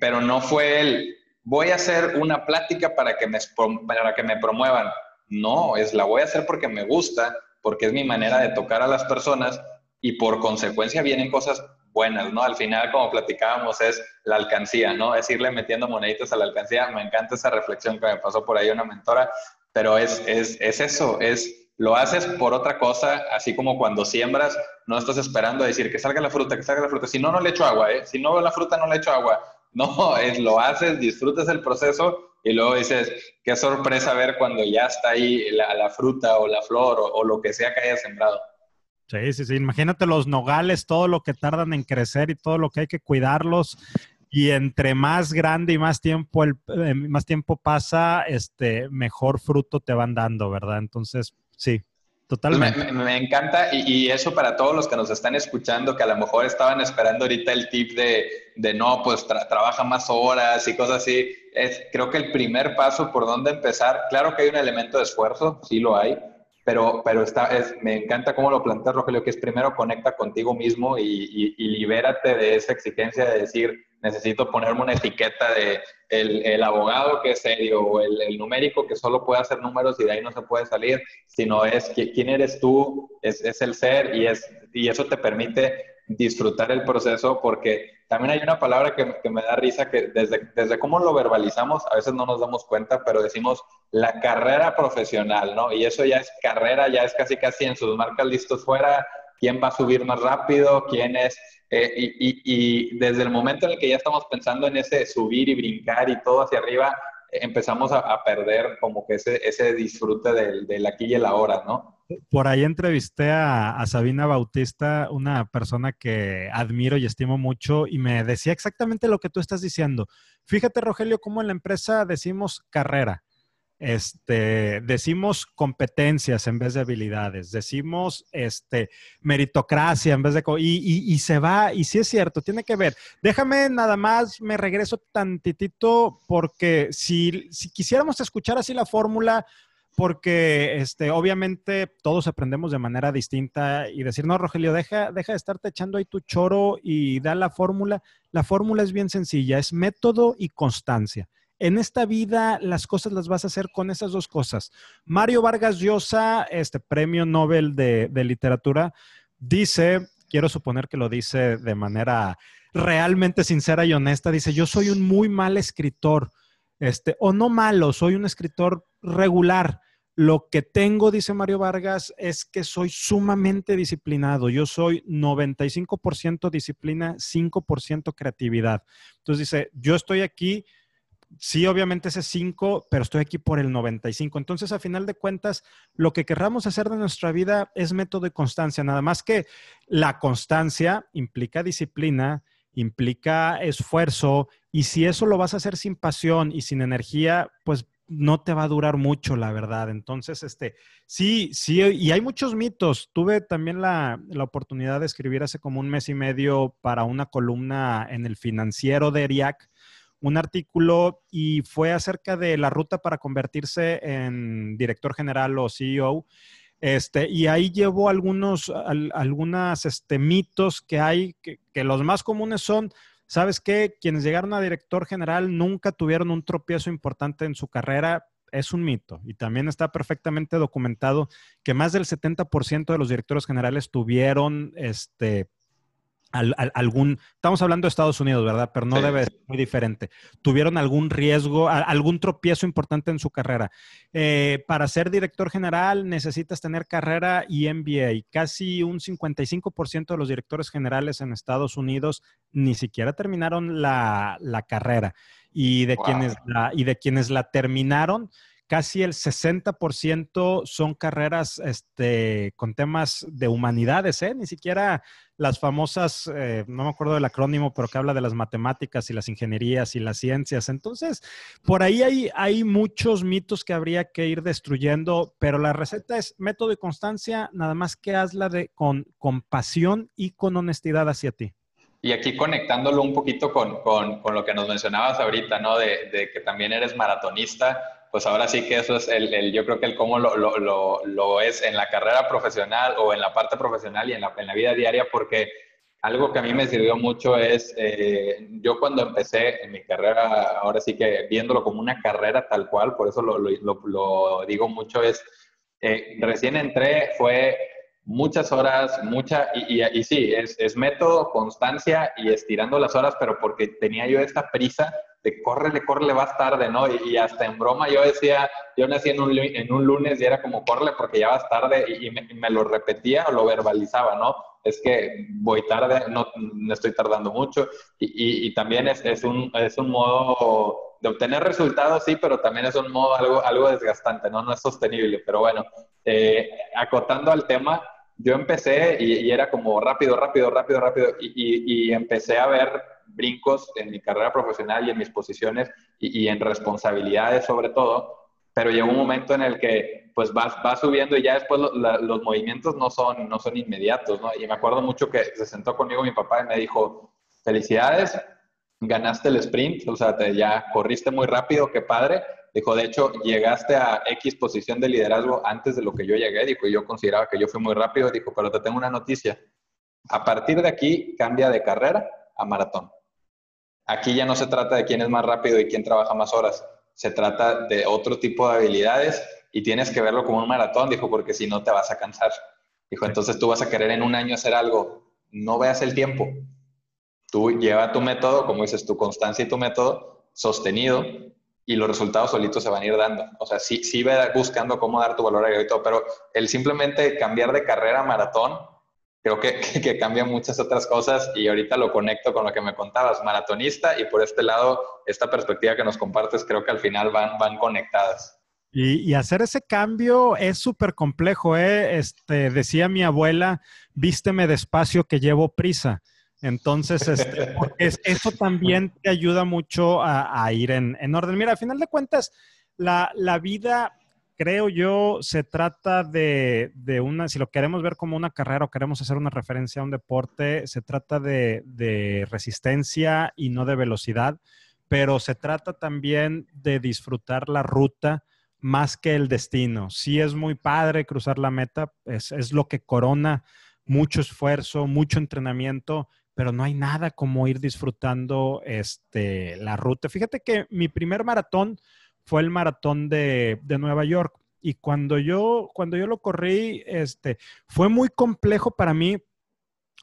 Pero no fue él, voy a hacer una plática para que me, para que me promuevan. No, es la voy a hacer porque me gusta, porque es mi manera de tocar a las personas y por consecuencia vienen cosas buenas, ¿no? Al final, como platicábamos, es la alcancía, ¿no? Es irle metiendo moneditas a la alcancía. Me encanta esa reflexión que me pasó por ahí una mentora, pero es, es, es eso, es lo haces por otra cosa, así como cuando siembras, no estás esperando a decir que salga la fruta, que salga la fruta. Si no, no le echo agua, ¿eh? Si no veo la fruta, no le echo agua. <laughs> No, es lo haces, disfrutas el proceso y luego dices, qué sorpresa ver cuando ya está ahí la, fruta o la flor o, lo que sea que haya sembrado. Sí, sí, sí. Imagínate los nogales, todo lo que tardan en crecer y todo lo que hay que cuidarlos. Y entre más grande y más tiempo, el, eh, más tiempo pasa, este, mejor fruto te van dando, ¿verdad? Entonces, sí, Totalmente. Me, encanta y, eso para todos los que nos están escuchando, que a lo mejor estaban esperando ahorita el tip de, de no, pues trabaja más horas y cosas así. Es, creo que el primer paso por dónde empezar, claro que hay un elemento de esfuerzo, sí lo hay, pero, pero está, es, me encanta cómo lo planteas, Rogelio, que es primero conecta contigo mismo y, y libérate de esa exigencia de decir, necesito ponerme una etiqueta de el, el abogado que es serio o el, el, numérico que solo puede hacer números y de ahí no se puede salir, sino es quién eres tú, es, es el ser y, es, y eso te permite disfrutar el proceso porque también hay una palabra que, que, me da risa que desde, desde cómo lo verbalizamos a veces no nos damos cuenta, pero decimos la carrera profesional, ¿no? Y eso ya es carrera, ya es casi casi en sus marcas listos fuera, quién va a subir más rápido, quién es eh, y, desde el momento en el que ya estamos pensando en ese subir y brincar y todo hacia arriba, empezamos a, perder como que ese, ese disfrute del, aquí y el ahora, ¿no? Por ahí entrevisté a, a, Sabina Bautista, una persona que admiro y estimo mucho, y me decía exactamente lo que tú estás diciendo. Fíjate, Rogelio, cómo en la empresa decimos carrera este, decimos competencias en vez de habilidades, decimos este, meritocracia en vez de... Y, y, se va, y sí es cierto, tiene que ver. Déjame nada más, me regreso tantitito porque si, si quisiéramos escuchar así la fórmula, porque este, obviamente todos aprendemos de manera distinta y decir, no, Rogelio, deja, deja de estarte echando ahí tu choro y da la fórmula. La fórmula es bien sencilla, es método y constancia. En esta vida las cosas las vas a hacer con esas dos cosas. Mario Vargas Llosa, este premio Nobel de, literatura, dice, quiero suponer que lo dice de manera realmente sincera y honesta, dice, yo soy un muy mal escritor, este, o no malo, soy un escritor regular. Lo que tengo, dice Mario Vargas, es que soy sumamente disciplinado. Yo soy 95% disciplina, 5% creatividad. Entonces dice, yo estoy aquí sí, obviamente ese 5, pero estoy aquí por el 95. Entonces, a final de cuentas, lo que querramos hacer de nuestra vida es método y constancia, nada más que la constancia implica disciplina, implica esfuerzo, y si eso lo vas a hacer sin pasión y sin energía, pues no te va a durar mucho, la verdad. Entonces, este, sí, sí, y hay muchos mitos. Tuve también la, la, oportunidad de escribir hace como un mes y medio para una columna en el financiero de ERIAC, un artículo y fue acerca de la ruta para convertirse en director general o CEO. Este, y ahí llevo algunos algunas, este, mitos que hay, que, que, los más comunes son, ¿sabes qué? Quienes llegaron a director general nunca tuvieron un tropiezo importante en su carrera. Es un mito. Y también está perfectamente documentado que más del 70% de los directores generales tuvieron este, algún, estamos hablando de Estados Unidos, ¿verdad? Pero no debe ser muy diferente. ¿Tuvieron algún riesgo, algún tropiezo importante en su carrera? Eh, para ser director general necesitas tener carrera y MBA. Casi un 55% de los directores generales en Estados Unidos ni siquiera terminaron la, carrera. Y de, quienes y de quienes la terminaron, casi el 60% son carreras este, con temas de humanidades, ¿eh? ni siquiera las famosas, eh, no me acuerdo del acrónimo, pero que habla de las matemáticas y las ingenierías y las ciencias. Entonces, por ahí hay, hay muchos mitos que habría que ir destruyendo, pero la receta es método y constancia, nada más que hazla de, con, con pasión y con honestidad hacia ti. Y aquí conectándolo un poquito con, con, con, lo que nos mencionabas ahorita, ¿no? De, de, que también eres maratonista, pues ahora sí que eso es el, el yo creo que el cómo lo, lo, lo, lo, es en la carrera profesional o en la parte profesional y en la, en la vida diaria, porque algo que a mí me sirvió mucho es, eh, yo cuando empecé en mi carrera, ahora sí que viéndolo como una carrera tal cual, por eso lo, digo mucho, es, eh, recién entré, fue muchas horas, mucha, y, y, sí, es, es, método, constancia y estirando las horas, pero porque tenía yo esta prisa de córrele, córrele, vas tarde, ¿no? Y, hasta en broma yo decía, yo nací en un, en un lunes y era como córrele porque ya vas tarde y, me, lo repetía o lo verbalizaba, ¿no? Es que voy tarde, no, no estoy tardando mucho y, y también es, es, un, es un modo de obtener resultados, sí, pero también es un modo algo, algo desgastante, ¿no? No es sostenible, pero bueno, eh, acotando al tema, yo empecé y, era como rápido, rápido, rápido, rápido y, y empecé a ver brincos en mi carrera profesional y en mis posiciones y, en responsabilidades sobre todo, pero llegó un momento en el que pues vas, va subiendo y ya después los movimientos no son, no son inmediatos, ¿no? Y me acuerdo mucho que se sentó conmigo mi papá y me dijo, felicidades, ganaste el sprint, o sea, ya corriste muy rápido, qué padre. Dijo, de hecho, llegaste a X posición de liderazgo antes de lo que yo llegué, dijo, yo consideraba que yo fui muy rápido, dijo, pero te tengo una noticia. A partir de aquí, cambia de carrera a maratón. Aquí ya no se trata de quién es más rápido y quién trabaja más horas. Se trata de otro tipo de habilidades y tienes que verlo como un maratón, dijo, porque si no te vas a cansar. Dijo, entonces tú vas a querer en un año hacer algo. No veas el tiempo. Tú lleva tu método, como dices, tu constancia y tu método sostenido y los resultados solitos se van a ir dando. O sea, sí, sí ve buscando cómo dar tu valor agregado y pero el simplemente cambiar de carrera a maratón creo que, <laughs> que, cambia muchas otras cosas y ahorita lo conecto con lo que me contabas, maratonista y por este lado, esta perspectiva que nos compartes, creo que al final van, van conectadas. Y, hacer ese cambio es súper complejo, ¿eh? Este, decía mi abuela, vísteme despacio que llevo prisa. Entonces, este, <laughs> eso también te ayuda mucho a, ir en, en, orden. Mira, al final de cuentas, la, la vida creo yo, se trata de, una, si lo queremos ver como una carrera o queremos hacer una referencia a un deporte, se trata de, resistencia y no de velocidad, pero se trata también de disfrutar la ruta más que el destino. Sí es muy padre cruzar la meta, es, es lo que corona mucho esfuerzo, mucho entrenamiento, pero no hay nada como ir disfrutando este, la ruta. Fíjate que mi primer maratón fue el maratón de, Nueva York. Y cuando yo, cuando yo lo corrí, este, fue muy complejo para mí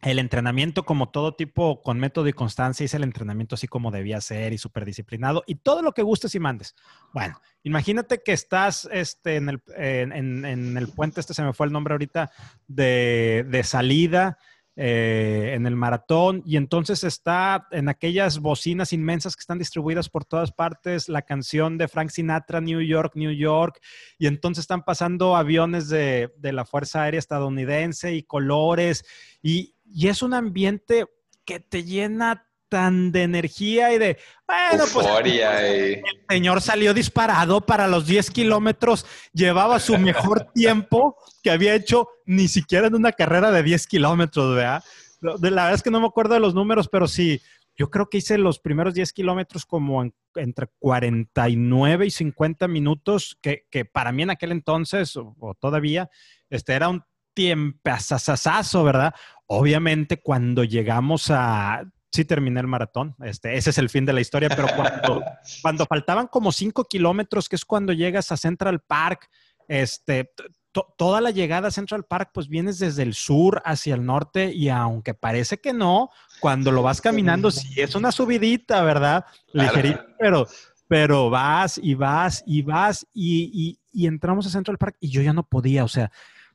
el entrenamiento como todo tipo con método y constancia, hice el entrenamiento así como debía ser y súper disciplinado y todo lo que gustes y mandes. Bueno, imagínate que estás este, en, el, en, el puente, este se me fue el nombre ahorita, de, de salida eh, en el maratón y entonces está en aquellas bocinas inmensas que están distribuidas por todas partes la canción de Frank Sinatra, New York, New York, y entonces están pasando aviones de, la Fuerza Aérea estadounidense y colores, y, y es un ambiente que te llena tan de energía y de, bueno, pues <laughs> el señor salió disparado para los 10 kilómetros, llevaba su mejor <laughs> tiempo que había hecho ni siquiera en una carrera de 10 kilómetros, ¿verdad? La verdad es que no me acuerdo de los números, pero sí, yo creo que hice los primeros 10 kilómetros como entre 49 y 50 minutos, que, que, para mí en aquel entonces, o, todavía, este era un tiempo ¿verdad? Obviamente cuando llegamos a sí terminé el maratón. Este, ese es el fin de la historia, pero cuando, <laughs> cuando faltaban como cinco kilómetros, que es cuando llegas a Central Park, este, toda la llegada a Central Park, pues vienes desde el sur hacia el norte y aunque parece que no, cuando lo vas caminando, sí es una subidita, ¿verdad? Ligerita, pero, pero vas y vas y vas y, y entramos a Central Park y yo ya no podía, o sea,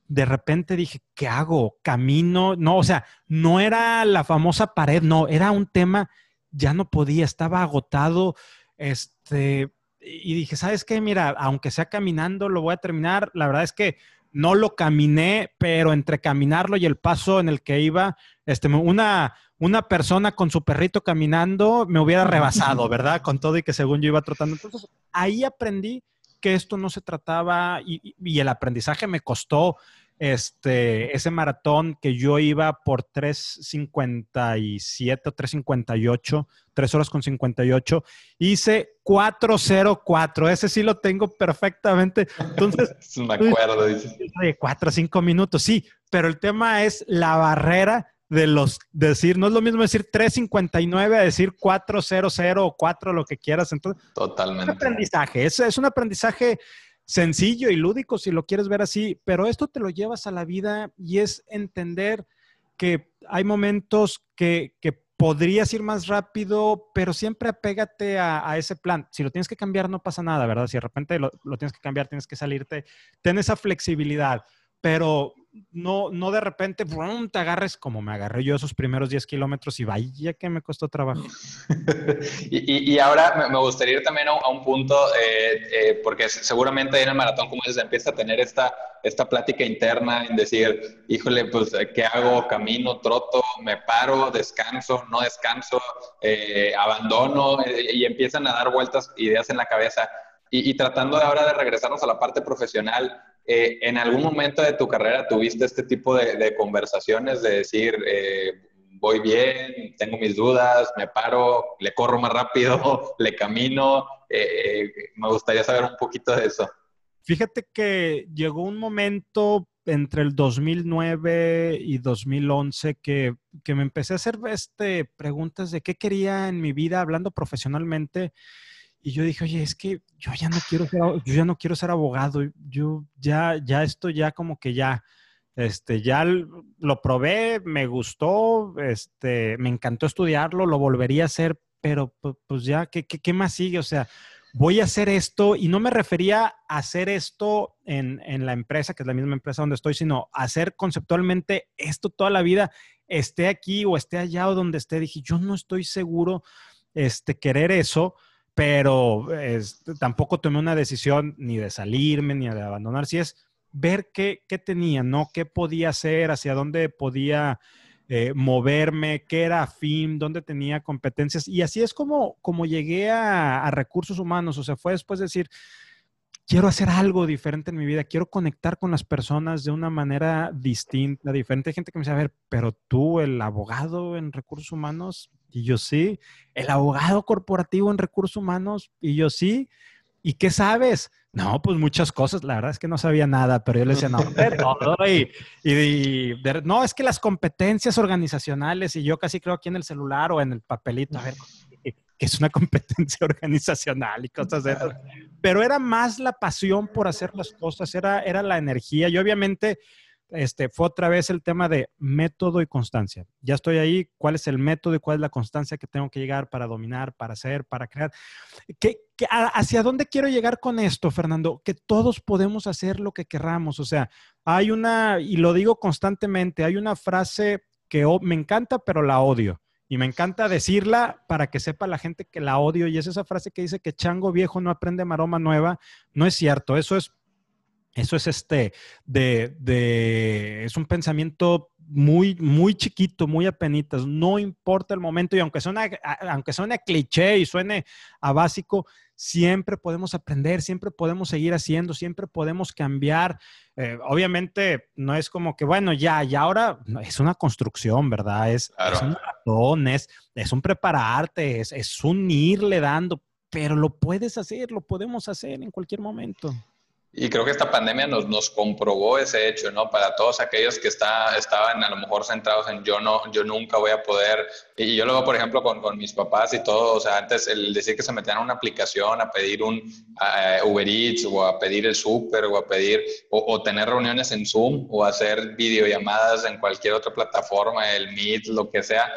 de repente dije, ¿qué hago? Camino, no, o sea, no era la famosa pared, no, era un tema, ya no podía, estaba agotado, este, y dije, ¿sabes qué? Mira, aunque sea caminando, lo voy a terminar. La verdad es que no lo caminé, pero entre caminarlo y el paso en el que iba, este, una, una persona con su perrito caminando me hubiera rebasado, <laughs> ¿verdad? Con todo y que según yo iba trotando. Entonces, ahí aprendí que esto no se trataba y, el aprendizaje me costó este, ese maratón que yo iba por 3.57 o 3.58, 3 horas con 58, hice 4.04, ese sí lo tengo perfectamente. Entonces, <laughs> me acuerdo, dice. 4 o 5 minutos, sí, pero el tema es la barrera de los decir, no es lo mismo decir 359 a decir 400 o 4 lo que quieras. Entonces, totalmente. Es un aprendizaje, es, es un aprendizaje sencillo y lúdico si lo quieres ver así, pero esto te lo llevas a la vida y es entender que hay momentos que, que podrías ir más rápido, pero siempre apégate a, ese plan. Si lo tienes que cambiar, no pasa nada, ¿verdad? Si de repente lo, lo tienes que cambiar, tienes que salirte, ten esa flexibilidad, pero no, no de repente te agarres como me agarré yo esos primeros 10 kilómetros y vaya que me costó trabajo. <laughs> y, y, ahora me gustaría ir también a, un punto, eh, eh, porque seguramente en el maratón, como dices, empieza a tener esta, esta plática interna en decir, híjole, pues, ¿qué hago? Camino, troto, me paro, descanso, no descanso, eh, abandono, y empiezan a dar vueltas, ideas en la cabeza. Y, y, tratando de ahora de regresarnos a la parte profesional, eh, ¿En algún momento de tu carrera tuviste este tipo de, conversaciones de decir, eh, voy bien, tengo mis dudas, me paro, le corro más rápido, <laughs> le camino? Eh, me gustaría saber un poquito de eso. Fíjate que llegó un momento entre el 2009 y 2011 que, que me empecé a hacer este, preguntas de qué quería en mi vida hablando profesionalmente y yo dije, oye, es que yo ya no quiero ser, yo ya no quiero ser abogado, yo ya, ya esto ya como que ya, este, ya lo probé, me gustó, este, me encantó estudiarlo, lo volvería a hacer, pero pues ya, ¿qué, qué, qué más sigue? O sea, voy a hacer esto y no me refería a hacer esto en, en, la empresa, que es la misma empresa donde estoy, sino hacer conceptualmente esto toda la vida, esté aquí o esté allá o donde esté. Dije, yo no estoy seguro este, querer eso pero tampoco tomé una decisión ni de salirme ni de abandonar, si es ver qué, qué tenía, ¿no? ¿Qué podía hacer? ¿Hacia dónde podía eh, moverme? ¿Qué era afín? ¿Dónde tenía competencias? Y así es como, como llegué a, a recursos humanos, o sea, fue después de decir, quiero hacer algo diferente en mi vida, quiero conectar con las personas de una manera distinta, diferente. Hay gente que me dice, a ver, pero tú, el abogado en recursos humanos, y yo sí, el abogado corporativo en recursos humanos, y yo sí. ¿Y qué sabes? No, pues muchas cosas. La verdad es que no sabía nada, pero yo le decía, no, <laughs> y, y, no, es que las competencias organizacionales, y yo casi creo aquí en el celular o en el papelito, a ver, que es una <laughs> competencia organizacional y cosas de esas. Pero era más la pasión por hacer las cosas, era, era la energía. Y obviamente este, fue otra vez el tema de método y constancia. Ya estoy ahí, ¿cuál es el método y cuál es la constancia que tengo que llegar para dominar, para hacer, para crear? ¿Qué, hacia dónde quiero llegar con esto, Fernando? Que todos podemos hacer lo que querramos. O sea, hay una, y lo digo constantemente, hay una frase que me encanta, pero la odio. Y me encanta decirla para que sepa la gente que la odio. Y es esa frase que dice que chango viejo no aprende maroma nueva. No es cierto. Eso es eso es este, de, de, es un pensamiento muy, muy chiquito, muy apenitas. No importa el momento y aunque suene, aunque suene cliché y suene a básico, siempre podemos aprender, siempre podemos seguir haciendo, siempre podemos cambiar. Eh, obviamente no es como que, bueno, ya, y ahora es una construcción, ¿verdad? Es, es un ratón, es, es, un prepararte, es, es un irle dando, pero lo puedes hacer, lo podemos hacer en cualquier momento. Y creo que esta pandemia nos, nos comprobó ese hecho, ¿no? Para todos aquellos que está, estaban a lo mejor centrados en yo, no, yo nunca voy a poder. Y yo luego, por ejemplo, con, con mis papás y todo, o sea, antes el decir que se metían a una aplicación a pedir un Uber Eats o a pedir el súper o a pedir, o, o, tener reuniones en Zoom o hacer videollamadas en cualquier otra plataforma, el Meet, lo que sea,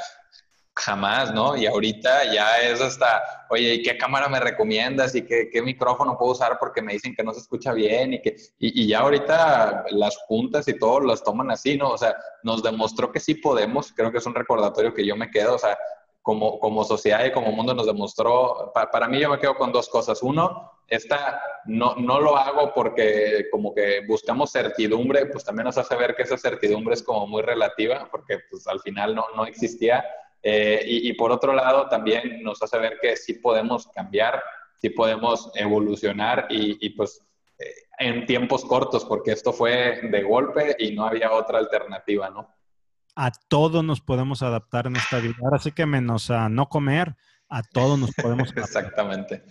jamás, ¿no? Y ahorita ya es hasta, oye, ¿y qué cámara me recomiendas? ¿Y qué, qué micrófono puedo usar porque me dicen que no se escucha bien? Y, que, y, ya ahorita las juntas y todo las toman así, ¿no? O sea, nos demostró que sí podemos, creo que es un recordatorio que yo me quedo, o sea, como, como sociedad y como mundo nos demostró, para mí yo me quedo con dos cosas. Uno, esta no, no lo hago porque como que buscamos certidumbre, pues también nos hace ver que esa certidumbre es como muy relativa, porque pues al final no, no existía eh, y, por otro lado, también nos hace ver que sí podemos cambiar, sí podemos evolucionar y, pues eh, en tiempos cortos, porque esto fue de golpe y no había otra alternativa, ¿no? A todo nos podemos adaptar en esta vida. Ahora sí que menos a no comer, a todo nos podemos <laughs> Exactamente.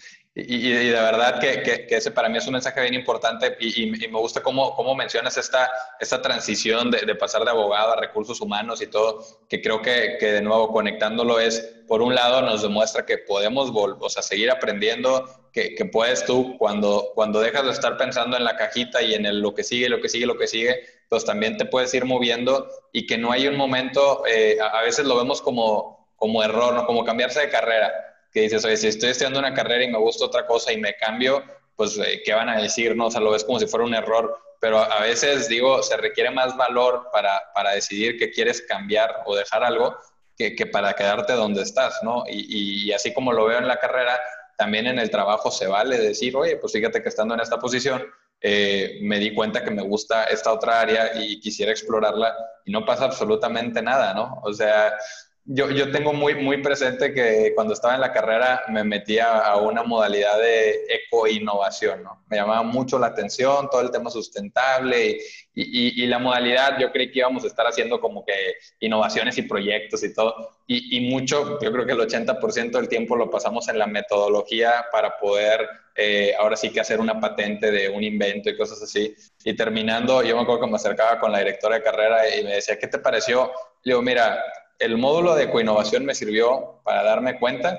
Y, de verdad que, que, ese para mí es un mensaje bien importante y, y me gusta cómo, cómo, mencionas esta, esta transición de, de, pasar de abogado a recursos humanos y todo, que creo que, que, de nuevo conectándolo es, por un lado nos demuestra que podemos o sea, seguir aprendiendo, que, que, puedes tú cuando, cuando dejas de estar pensando en la cajita y en el, lo que sigue, lo que sigue, lo que sigue, pues también te puedes ir moviendo y que no hay un momento, eh, a, a veces lo vemos como, como error, ¿no? como cambiarse de carrera que dices, oye, si estoy estudiando una carrera y me gusta otra cosa y me cambio, pues, eh, ¿qué van a decir? No? O sea, lo ves como si fuera un error, pero a veces, digo, se requiere más valor para, para decidir que quieres cambiar o dejar algo que, que para quedarte donde estás, ¿no? Y, y, así como lo veo en la carrera, también en el trabajo se vale decir, oye, pues fíjate que estando en esta posición, eh, me di cuenta que me gusta esta otra área y quisiera explorarla y no pasa absolutamente nada, ¿no? O sea, yo, yo tengo muy, muy presente que cuando estaba en la carrera me metía a una modalidad de eco-innovación, ¿no? Me llamaba mucho la atención todo el tema sustentable y, y, y, la modalidad, yo creí que íbamos a estar haciendo como que innovaciones y proyectos y todo. Y, y mucho, yo creo que el 80% del tiempo lo pasamos en la metodología para poder eh, ahora sí que hacer una patente de un invento y cosas así. Y terminando, yo me acuerdo que me acercaba con la directora de carrera y me decía, ¿qué te pareció? Le digo, mira, el módulo de coinnovación me sirvió para darme cuenta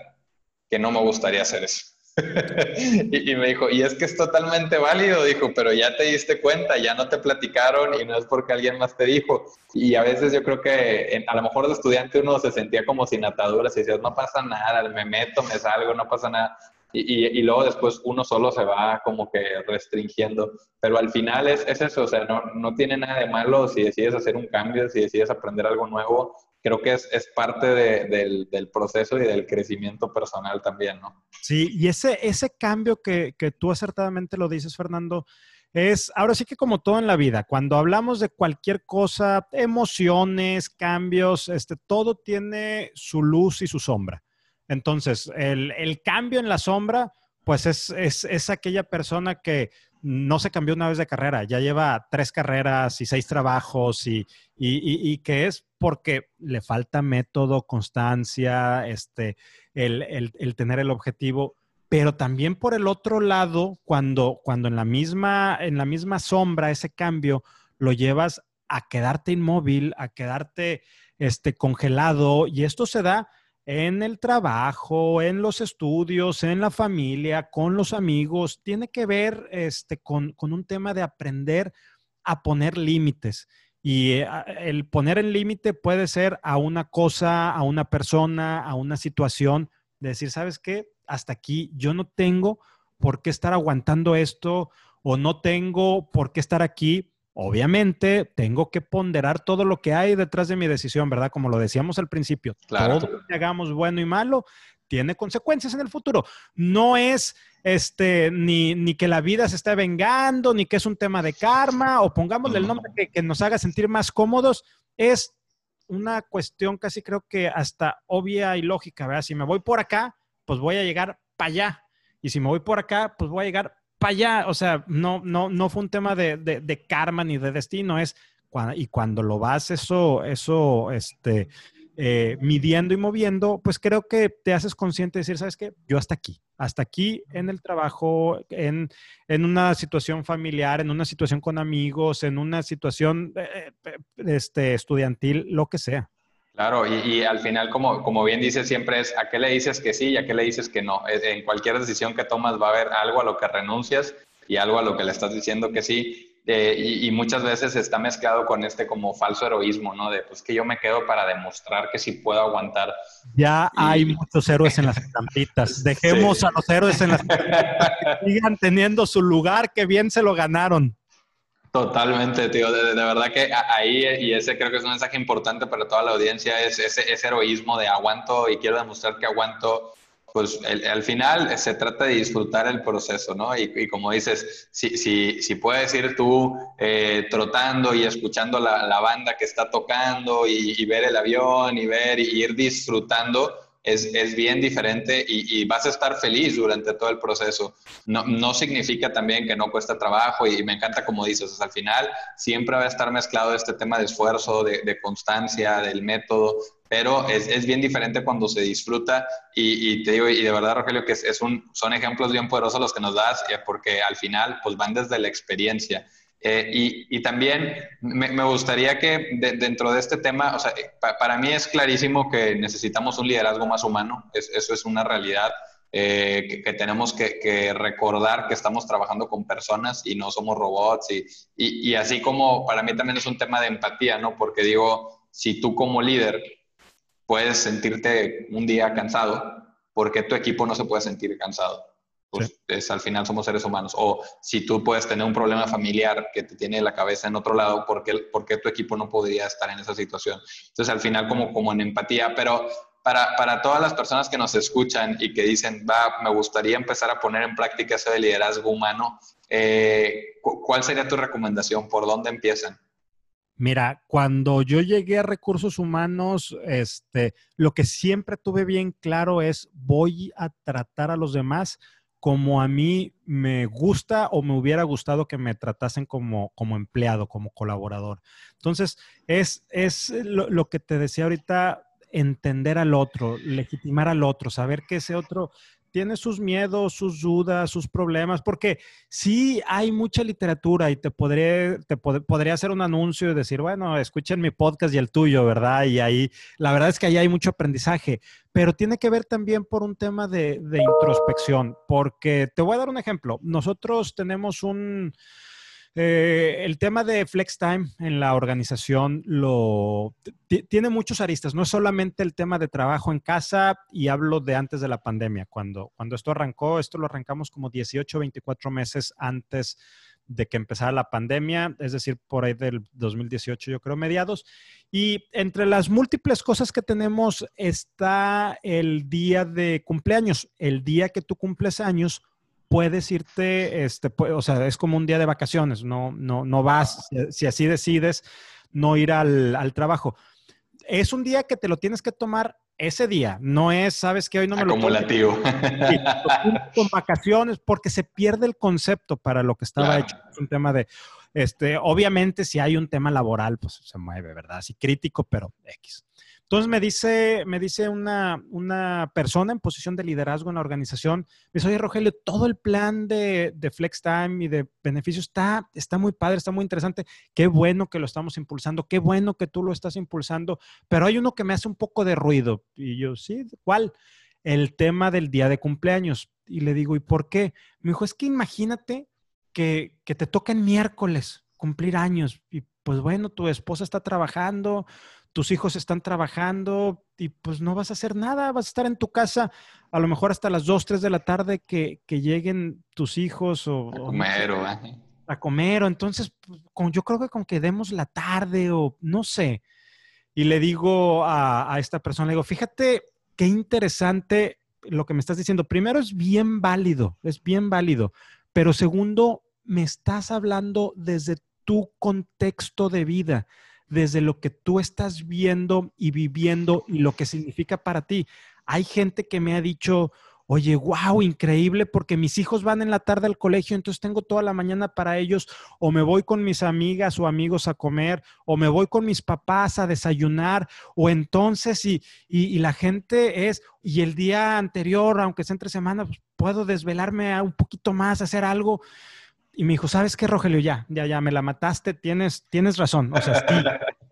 que no me gustaría hacer eso. <laughs> y, me dijo, y es que es totalmente válido, dijo, pero ya te diste cuenta, ya no te platicaron y no es porque alguien más te dijo. Y a veces yo creo que a lo mejor de estudiante uno se sentía como sin ataduras y decías, no pasa nada, me meto, me salgo, no pasa nada. Y, y, luego después uno solo se va como que restringiendo. Pero al final es, es eso, o sea, no, no, tiene nada de malo si decides hacer un cambio, si decides aprender algo nuevo, creo que es, es parte de, del, del, proceso y del crecimiento personal también, ¿no? Sí, y ese, ese cambio que, que tú acertadamente lo dices, Fernando, es ahora sí que como todo en la vida, cuando hablamos de cualquier cosa, emociones, cambios, este, todo tiene su luz y su sombra. Entonces, el, el cambio en la sombra, pues es, es, es aquella persona que no se cambió una vez de carrera, ya lleva tres carreras y seis trabajos y, y, y, que es porque le falta método, constancia, este, el, el, el, tener el objetivo, pero también por el otro lado, cuando, cuando en, la misma, en la misma sombra ese cambio lo llevas a quedarte inmóvil, a quedarte este, congelado, y esto se da en el trabajo, en los estudios, en la familia, con los amigos, tiene que ver este, con, con un tema de aprender a poner límites. Y eh, el poner el límite puede ser a una cosa, a una persona, a una situación, de decir, ¿sabes qué? Hasta aquí yo no tengo por qué estar aguantando esto o no tengo por qué estar aquí Obviamente, tengo que ponderar todo lo que hay detrás de mi decisión, ¿verdad? Como lo decíamos al principio, claro. todo lo que hagamos bueno y malo tiene consecuencias en el futuro. No es este, ni, ni, que la vida se esté vengando, ni que es un tema de karma, o pongámosle el nombre que, que nos haga sentir más cómodos. Es una cuestión casi creo que hasta obvia y lógica, ¿verdad? Si me voy por acá, pues voy a llegar para allá. Y si me voy por acá, pues voy a llegar para allá. O sea, no, no, no fue un tema de, de, de karma ni de destino, es cuando, y cuando lo vas eso, eso, este, eh, midiendo y moviendo, pues creo que te haces consciente de decir, ¿sabes qué? Yo hasta aquí, hasta aquí en el trabajo, en, en una situación familiar, en una situación con amigos, en una situación eh, eh este, estudiantil, lo que sea. Claro, y, y, al final, como, como bien dices, siempre es a qué le dices que sí y a qué le dices que no. En cualquier decisión que tomas va a haber algo a lo que renuncias y algo a lo que le estás diciendo que sí. Eh, y, y, muchas veces está mezclado con este como falso heroísmo, ¿no? De pues que yo me quedo para demostrar que sí puedo aguantar. Ya y... hay muchos héroes en las estampitas. <laughs> Dejemos sí. a los héroes en las estampitas que sigan teniendo su lugar, que bien se lo ganaron. Totalmente, tío. De, verdad que ahí, y ese creo que es un mensaje importante para toda la audiencia, es ese, ese heroísmo de aguanto y quiero demostrar que aguanto. Pues el, al final se trata de disfrutar el proceso, ¿no? Y, y como dices, si, si, si, puedes ir tú eh, trotando y escuchando la, la, banda que está tocando y, y, ver el avión y ver y ir disfrutando, es, es bien diferente y, y, vas a estar feliz durante todo el proceso. No, no significa también que no cuesta trabajo y, me encanta como dices, al final siempre va a estar mezclado este tema de esfuerzo, de, de constancia, del método, pero es, es bien diferente cuando se disfruta y, te digo, y de verdad, Rogelio, que es, un, son ejemplos bien poderosos los que nos das, eh, porque al final, pues van desde la experiencia. Eh, y, y, también me, me gustaría que dentro de este tema, o sea, para mí es clarísimo que necesitamos un liderazgo más humano, eso es una realidad. Eh, que, tenemos que, recordar que estamos trabajando con personas y no somos robots. Y, y, así como para mí también es un tema de empatía, ¿no? Porque digo, si tú como líder puedes sentirte un día cansado, ¿por qué tu equipo no se puede sentir cansado? Pues es, al final somos seres humanos. O si tú puedes tener un problema familiar que te tiene la cabeza en otro lado, ¿por qué, por qué tu equipo no podría estar en esa situación? Entonces, al final, como, como en empatía, pero para, para, todas las personas que nos escuchan y que dicen, va, me gustaría empezar a poner en práctica eso de liderazgo humano, eh, ¿cuál sería tu recomendación? ¿Por dónde empiezan? Mira, cuando yo llegué a recursos humanos, este, lo que siempre tuve bien claro es voy a tratar a los demás como a mí me gusta o me hubiera gustado que me tratasen como, como empleado, como colaborador. Entonces, es, es lo, lo que te decía ahorita, entender al otro, legitimar al otro, saber que ese otro tiene sus miedos, sus dudas, sus problemas, porque sí hay mucha literatura y te podría, te podría hacer un anuncio y decir, bueno, escuchen mi podcast y el tuyo, ¿verdad? Y ahí, la verdad es que ahí hay mucho aprendizaje, pero tiene que ver también por un tema de, de introspección, porque te voy a dar un ejemplo. Nosotros tenemos un eh, el tema de flex time en la organización lo tiene muchos aristas. No es solamente el tema de trabajo en casa y hablo de antes de la pandemia. Cuando, cuando esto arrancó, esto lo arrancamos como 18, 24 meses antes de que empezara la pandemia, es decir, por ahí del 2018, yo creo, mediados. Y entre las múltiples cosas que tenemos está el día de cumpleaños. El día que tú cumples años, puedes irte, este, o sea, es como un día de vacaciones, no, no, no vas, si, así decides, no ir al, trabajo. Es un día que te lo tienes que tomar ese día, no es, sabes que hoy no me lo Acumulativo. con vacaciones, porque se pierde el concepto para lo que estaba hecho. Es un tema de, este, obviamente si hay un tema laboral, pues se mueve, ¿verdad? Así crítico, pero X. Entonces me dice, me dice una, una, persona en posición de liderazgo en la organización, me dice, oye Rogelio, todo el plan de, de Flex Time y de beneficios está, está muy padre, está muy interesante. Qué bueno que lo estamos impulsando, qué bueno que tú lo estás impulsando, pero hay uno que me hace un poco de ruido. Y yo, sí, ¿cuál? El tema del día de cumpleaños. Y le digo, ¿y por qué? Me dijo, es que imagínate que, que te toca en miércoles cumplir años y pues bueno, tu esposa está trabajando, tus hijos están trabajando y pues no vas a hacer nada, vas a estar en tu casa a lo mejor hasta las 2, 3 de la tarde que, lleguen tus hijos o... A comer o... A comer o entonces pues, yo creo que con que demos la tarde o no sé. Y le digo a, a esta persona, le digo, fíjate qué interesante lo que me estás diciendo. Primero es bien válido, es bien válido, pero segundo, me estás hablando desde tu contexto de vida desde lo que tú estás viendo y viviendo y lo que significa para ti. Hay gente que me ha dicho, oye, wow, increíble, porque mis hijos van en la tarde al colegio, entonces tengo toda la mañana para ellos, o me voy con mis amigas o amigos a comer, o me voy con mis papás a desayunar, o entonces, y, y, la gente es, y el día anterior, aunque sea entre semana, pues, puedo desvelarme un poquito más, hacer algo. Y me dijo, ¿sabes qué, Rogelio? Ya, ya, ya, me la mataste, tienes, tienes razón. O sea, sí,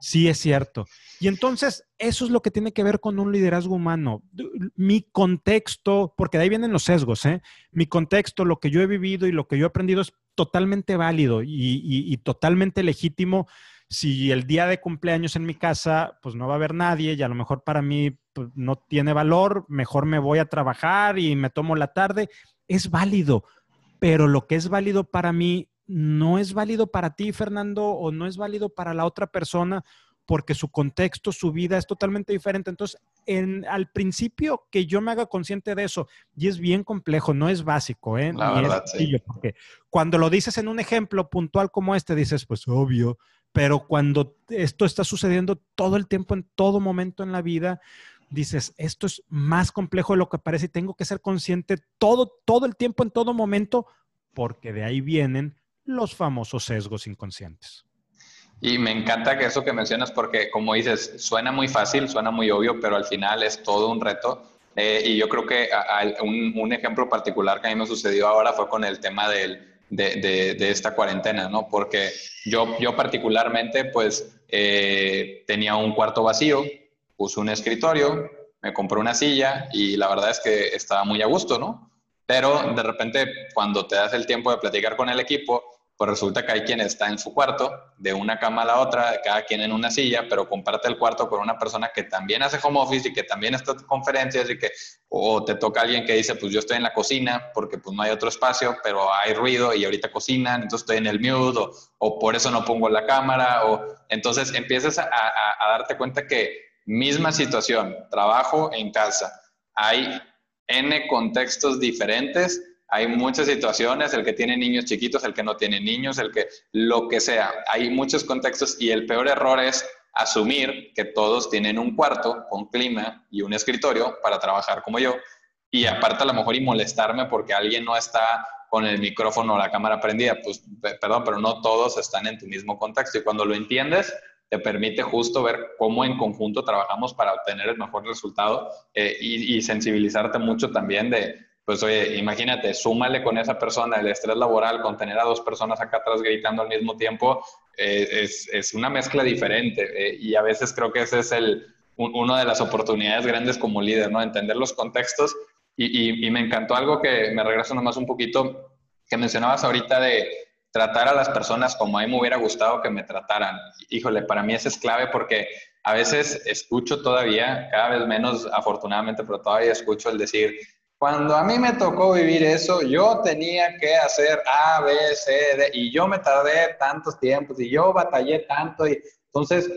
sí es cierto. Y entonces, eso es lo que tiene que ver con un liderazgo humano. Mi contexto, porque de ahí vienen los sesgos, ¿eh? Mi contexto, lo que yo he vivido y lo que yo he aprendido es totalmente válido y, totalmente legítimo. Si el día de cumpleaños en mi casa, pues no va a haber nadie y a lo mejor para mí pues, no tiene valor, mejor me voy a trabajar y me tomo la tarde. Es válido pero lo que es válido para mí no es válido para ti, Fernando, o no es válido para la otra persona porque su contexto, su vida es totalmente diferente. Entonces, en, al principio que yo me haga consciente de eso, y es bien complejo, no es básico, ¿eh? La verdad, sí. Porque cuando lo dices en un ejemplo puntual como este, dices, pues obvio, pero cuando esto está sucediendo todo el tiempo, en todo momento en la vida, dices, esto es más complejo de lo que parece y tengo que ser consciente todo, todo el tiempo, en todo momento, porque de ahí vienen los famosos sesgos inconscientes. Y me encanta que eso que mencionas porque, como dices, suena muy fácil, suena muy obvio, pero al final es todo un reto. Eh, y yo creo que un, ejemplo particular que a mí me sucedió ahora fue con el tema del, de, de, esta cuarentena, ¿no? Porque yo, yo particularmente, pues, eh, tenía un cuarto vacío, puse un escritorio, me compré una silla y la verdad es que estaba muy a gusto, ¿no? Pero de repente, cuando te das el tiempo de platicar con el equipo, pues resulta que hay quien está en su cuarto, de una cama a la otra, cada quien en una silla, pero comparte el cuarto con una persona que también hace home office y que también está en conferencias y que, o te toca alguien que dice, pues yo estoy en la cocina porque pues no hay otro espacio, pero hay ruido y ahorita cocinan, entonces estoy en el mute o, o por eso no pongo la cámara, o entonces empiezas a, a, a darte cuenta que misma situación, trabajo en casa, hay N contextos diferentes hay muchas situaciones, el que tiene niños chiquitos, el que no tiene niños, el que lo que sea. Hay muchos contextos y el peor error es asumir que todos tienen un cuarto con clima y un escritorio para trabajar como yo. Y aparte a lo mejor y molestarme porque alguien no está con el micrófono o la cámara prendida. Pues perdón, pero no todos están en tu mismo contexto. Y cuando lo entiendes, te permite justo ver cómo en conjunto trabajamos para obtener el mejor resultado eh, y sensibilizarte mucho también de pues oye, imagínate, súmale con esa persona el estrés laboral, con tener a dos personas acá atrás gritando al mismo tiempo, eh, es, es, una mezcla diferente. Eh, y a veces creo que ese es el, una de las oportunidades grandes como líder, ¿no? Entender los contextos. Y, y, me encantó algo que me regreso nomás un poquito, que mencionabas ahorita de tratar a las personas como a mí me hubiera gustado que me trataran. Híjole, para mí eso es clave porque a veces escucho todavía, cada vez menos afortunadamente, pero todavía escucho el decir, cuando a mí me tocó vivir eso, yo tenía que hacer A, B, C, D, y yo me tardé tantos tiempos, y yo batallé tanto, y entonces,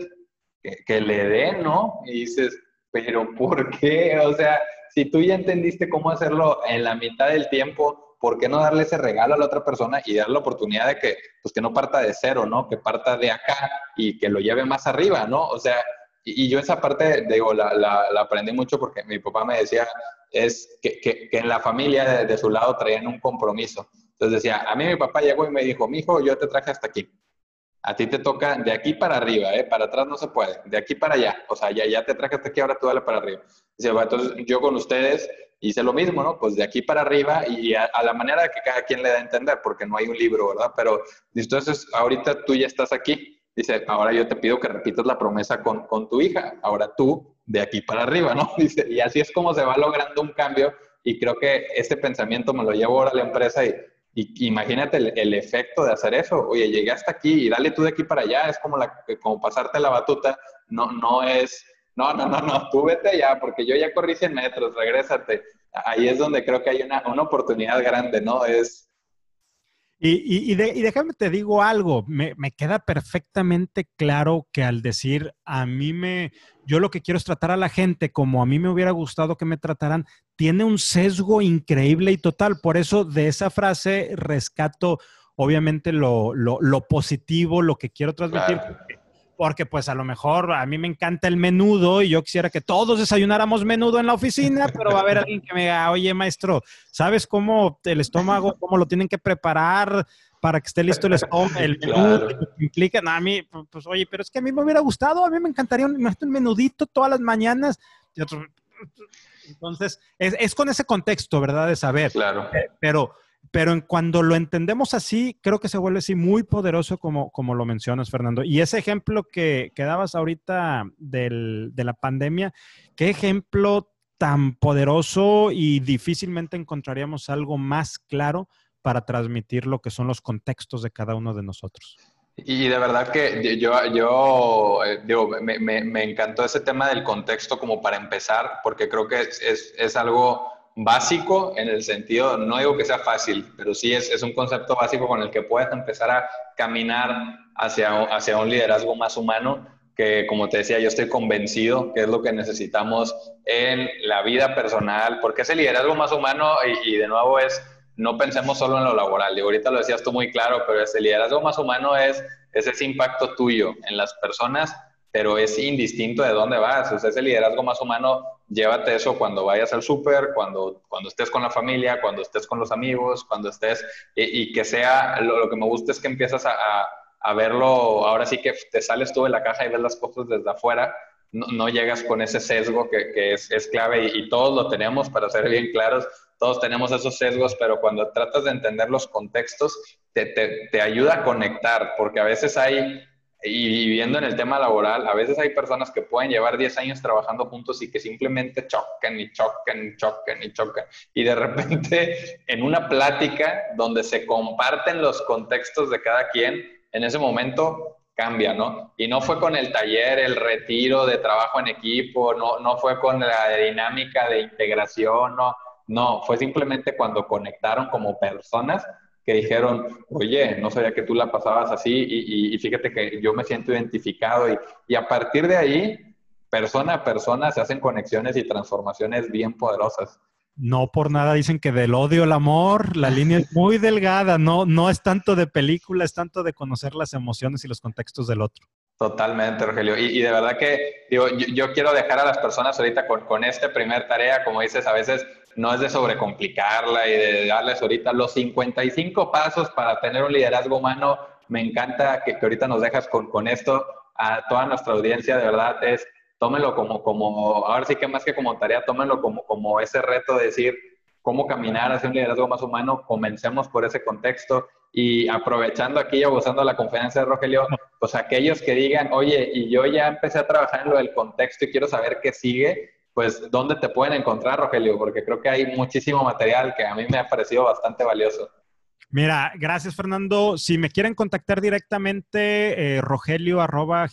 que, le den, ¿no? Y dices, pero ¿por qué? O sea, si tú ya entendiste cómo hacerlo en la mitad del tiempo, ¿por qué no darle ese regalo a la otra persona y darle la oportunidad de que, pues que no parta de cero, ¿no? Que parta de acá y que lo lleve más arriba, ¿no? O sea, y, yo esa parte, digo, la, la, aprendí mucho porque mi papá me decía, es que, que, en la familia de, su lado traían un compromiso. Entonces decía, a mí mi papá llegó y me dijo, mi hijo, yo te traje hasta aquí. A ti te toca de aquí para arriba, ¿eh? para atrás no se puede, de aquí para allá. O sea, ya, ya te traje hasta aquí, ahora tú dale para arriba. Dice, entonces yo con ustedes hice lo mismo, ¿no? Pues de aquí para arriba y a, la manera que cada quien le da a entender, porque no hay un libro, ¿verdad? Pero entonces ahorita tú ya estás aquí Dice, ahora yo te pido que repitas la promesa con, con tu hija, ahora tú de aquí para arriba, ¿no? <laughs> Dice, y así es como se va logrando un cambio y creo que este pensamiento me lo llevo ahora a la empresa y, y imagínate el, efecto de hacer eso. Oye, llegué hasta aquí y dale tú de aquí para allá, es como, la, como pasarte la batuta, no, no es, no, no, no, no, tú vete ya, porque yo ya corrí 100 metros, regrésate. Ahí es donde creo que hay una, una oportunidad grande, ¿no? Es, y, déjame te digo algo, me, queda perfectamente claro que al decir a mí me, yo lo que quiero es tratar a la gente como a mí me hubiera gustado que me trataran, tiene un sesgo increíble y total. Por eso de esa frase rescato obviamente lo, positivo, lo que quiero transmitir porque pues a lo mejor a mí me encanta el menudo y yo quisiera que todos desayunáramos menudo en la oficina, pero va a haber alguien que me diga, oye maestro, ¿sabes cómo el estómago, cómo lo tienen que preparar para que esté listo el estómago, el menú, que implica, a mí, pues oye, pero es que a mí me hubiera gustado, a mí me encantaría un, un menudito todas las mañanas. entonces, es, es, con ese contexto, ¿verdad? De saber. Claro. Pero pero cuando lo entendemos así, creo que se vuelve así muy poderoso como, como lo mencionas, Fernando. Y ese ejemplo que, que dabas ahorita del, de la pandemia, qué ejemplo tan poderoso y difícilmente encontraríamos algo más claro para transmitir lo que son los contextos de cada uno de nosotros. Y de verdad que yo, yo eh, digo, me, me, encantó ese tema del contexto como para empezar, porque creo que es, es algo básico en el sentido, no digo que sea fácil, pero sí es, es un concepto básico con el que puedes empezar a caminar hacia, hacia un liderazgo más humano, que como te decía, yo estoy convencido que es lo que necesitamos en la vida personal, porque ese liderazgo más humano, y, de nuevo es, no pensemos solo en lo laboral, y ahorita lo decías tú muy claro, pero ese liderazgo más humano es, es ese impacto tuyo en las personas pero es indistinto de dónde vas. O sea, ese liderazgo más humano, llévate eso cuando vayas al súper, cuando, cuando estés con la familia, cuando estés con los amigos, cuando estés, y, que sea, lo, que me gusta es que empiezas a, a verlo, ahora sí que te sales tú de la caja y ves las cosas desde afuera, no, llegas con ese sesgo que, es, clave y, todos lo tenemos, para ser bien claros, todos tenemos esos sesgos, pero cuando tratas de entender los contextos, te, te ayuda a conectar, porque a veces hay y viendo en el tema laboral, a veces hay personas que pueden llevar 10 años trabajando juntos y que simplemente chocan y chocan y chocan y chocan. Y de repente, <laughs> en una plática donde se comparten los contextos de cada quien, en ese momento cambia, ¿no? Y no fue con el taller, el retiro de trabajo en equipo, no, no fue con la dinámica de integración, no, no, fue simplemente cuando conectaron como personas que dijeron, oye, no sabía que tú la pasabas así y, fíjate que yo me siento identificado y, y, a partir de ahí, persona a persona se hacen conexiones y transformaciones bien poderosas. No por nada dicen que del odio al amor la línea es muy delgada, no, no es tanto de película, es tanto de conocer las emociones y los contextos del otro. Totalmente, Rogelio. Y, de verdad que digo, yo, quiero dejar a las personas ahorita con, con esta primer tarea, como dices, a veces no es de sobrecomplicarla y de darles ahorita los 55 pasos para tener un liderazgo humano. Me encanta que, ahorita nos dejas con, con, esto a toda nuestra audiencia, de verdad es, tómenlo como, como, ahora sí que más que como tarea, tómenlo como, como ese reto de decir cómo caminar hacia un liderazgo más humano, comencemos por ese contexto y aprovechando aquí y abusando de la confianza de Rogelio, pues aquellos que digan, oye, y yo ya empecé a trabajar en lo del contexto y quiero saber qué sigue, pues ¿dónde te pueden encontrar, Rogelio? Porque creo que hay muchísimo material que a mí me ha parecido bastante valioso. Mira, gracias Fernando. Si me quieren contactar directamente, eh, rogelio arroba.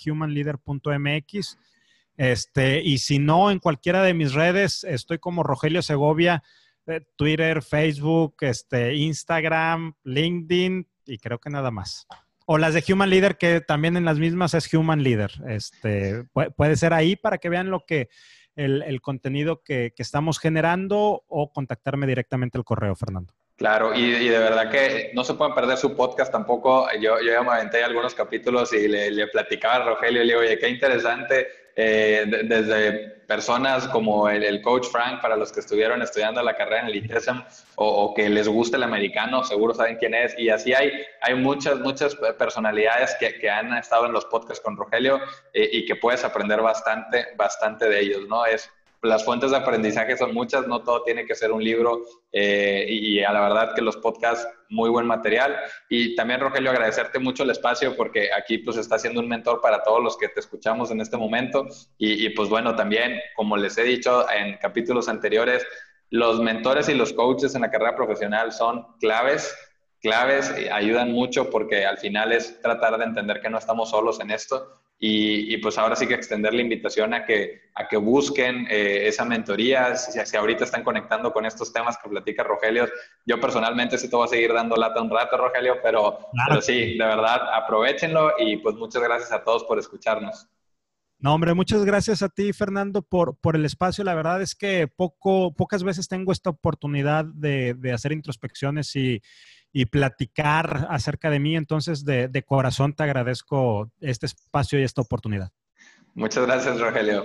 Este, y si no, en cualquiera de mis redes, estoy como Rogelio Segovia, eh, Twitter, Facebook, este, Instagram, LinkedIn y creo que nada más. O las de Human Leader, que también en las mismas es Human Leader. Este, puede ser ahí para que vean lo que, el, contenido que, estamos generando o contactarme directamente al correo, Fernando. Claro, y, de verdad que no se pueden perder su podcast tampoco. Yo, yo ya me aventé algunos capítulos y le, le platicaba a Rogelio, le digo, oye, qué interesante eh, desde personas como el, coach Frank, para los que estuvieron estudiando la carrera en el ITESM o, que les gusta el americano, seguro saben quién es. Y así hay, hay muchas, muchas personalidades que, que han estado en los podcasts con Rogelio eh, y que puedes aprender bastante, bastante de ellos, ¿no? Es las fuentes de aprendizaje son muchas, no todo tiene que ser un libro eh, y, a la verdad que los podcasts, muy buen material. Y también, Rogelio, agradecerte mucho el espacio porque aquí pues está siendo un mentor para todos los que te escuchamos en este momento. Y, y pues bueno, también, como les he dicho en capítulos anteriores, los mentores y los coaches en la carrera profesional son claves claves, ayudan mucho porque al final es tratar de entender que no estamos solos en esto y, pues ahora sí que extender la invitación a que, a que busquen eh, esa mentoría, si, si, ahorita están conectando con estos temas que platica Rogelio, yo personalmente sí te voy a seguir dando lata un rato, Rogelio, pero, pero sí, de verdad, aprovechenlo y pues muchas gracias a todos por escucharnos. No, hombre, muchas gracias a ti, Fernando, por, por el espacio. La verdad es que poco, pocas veces tengo esta oportunidad de, de hacer introspecciones y, y platicar acerca de mí. Entonces, de, de corazón te agradezco este espacio y esta oportunidad. Muchas gracias, Rogelio.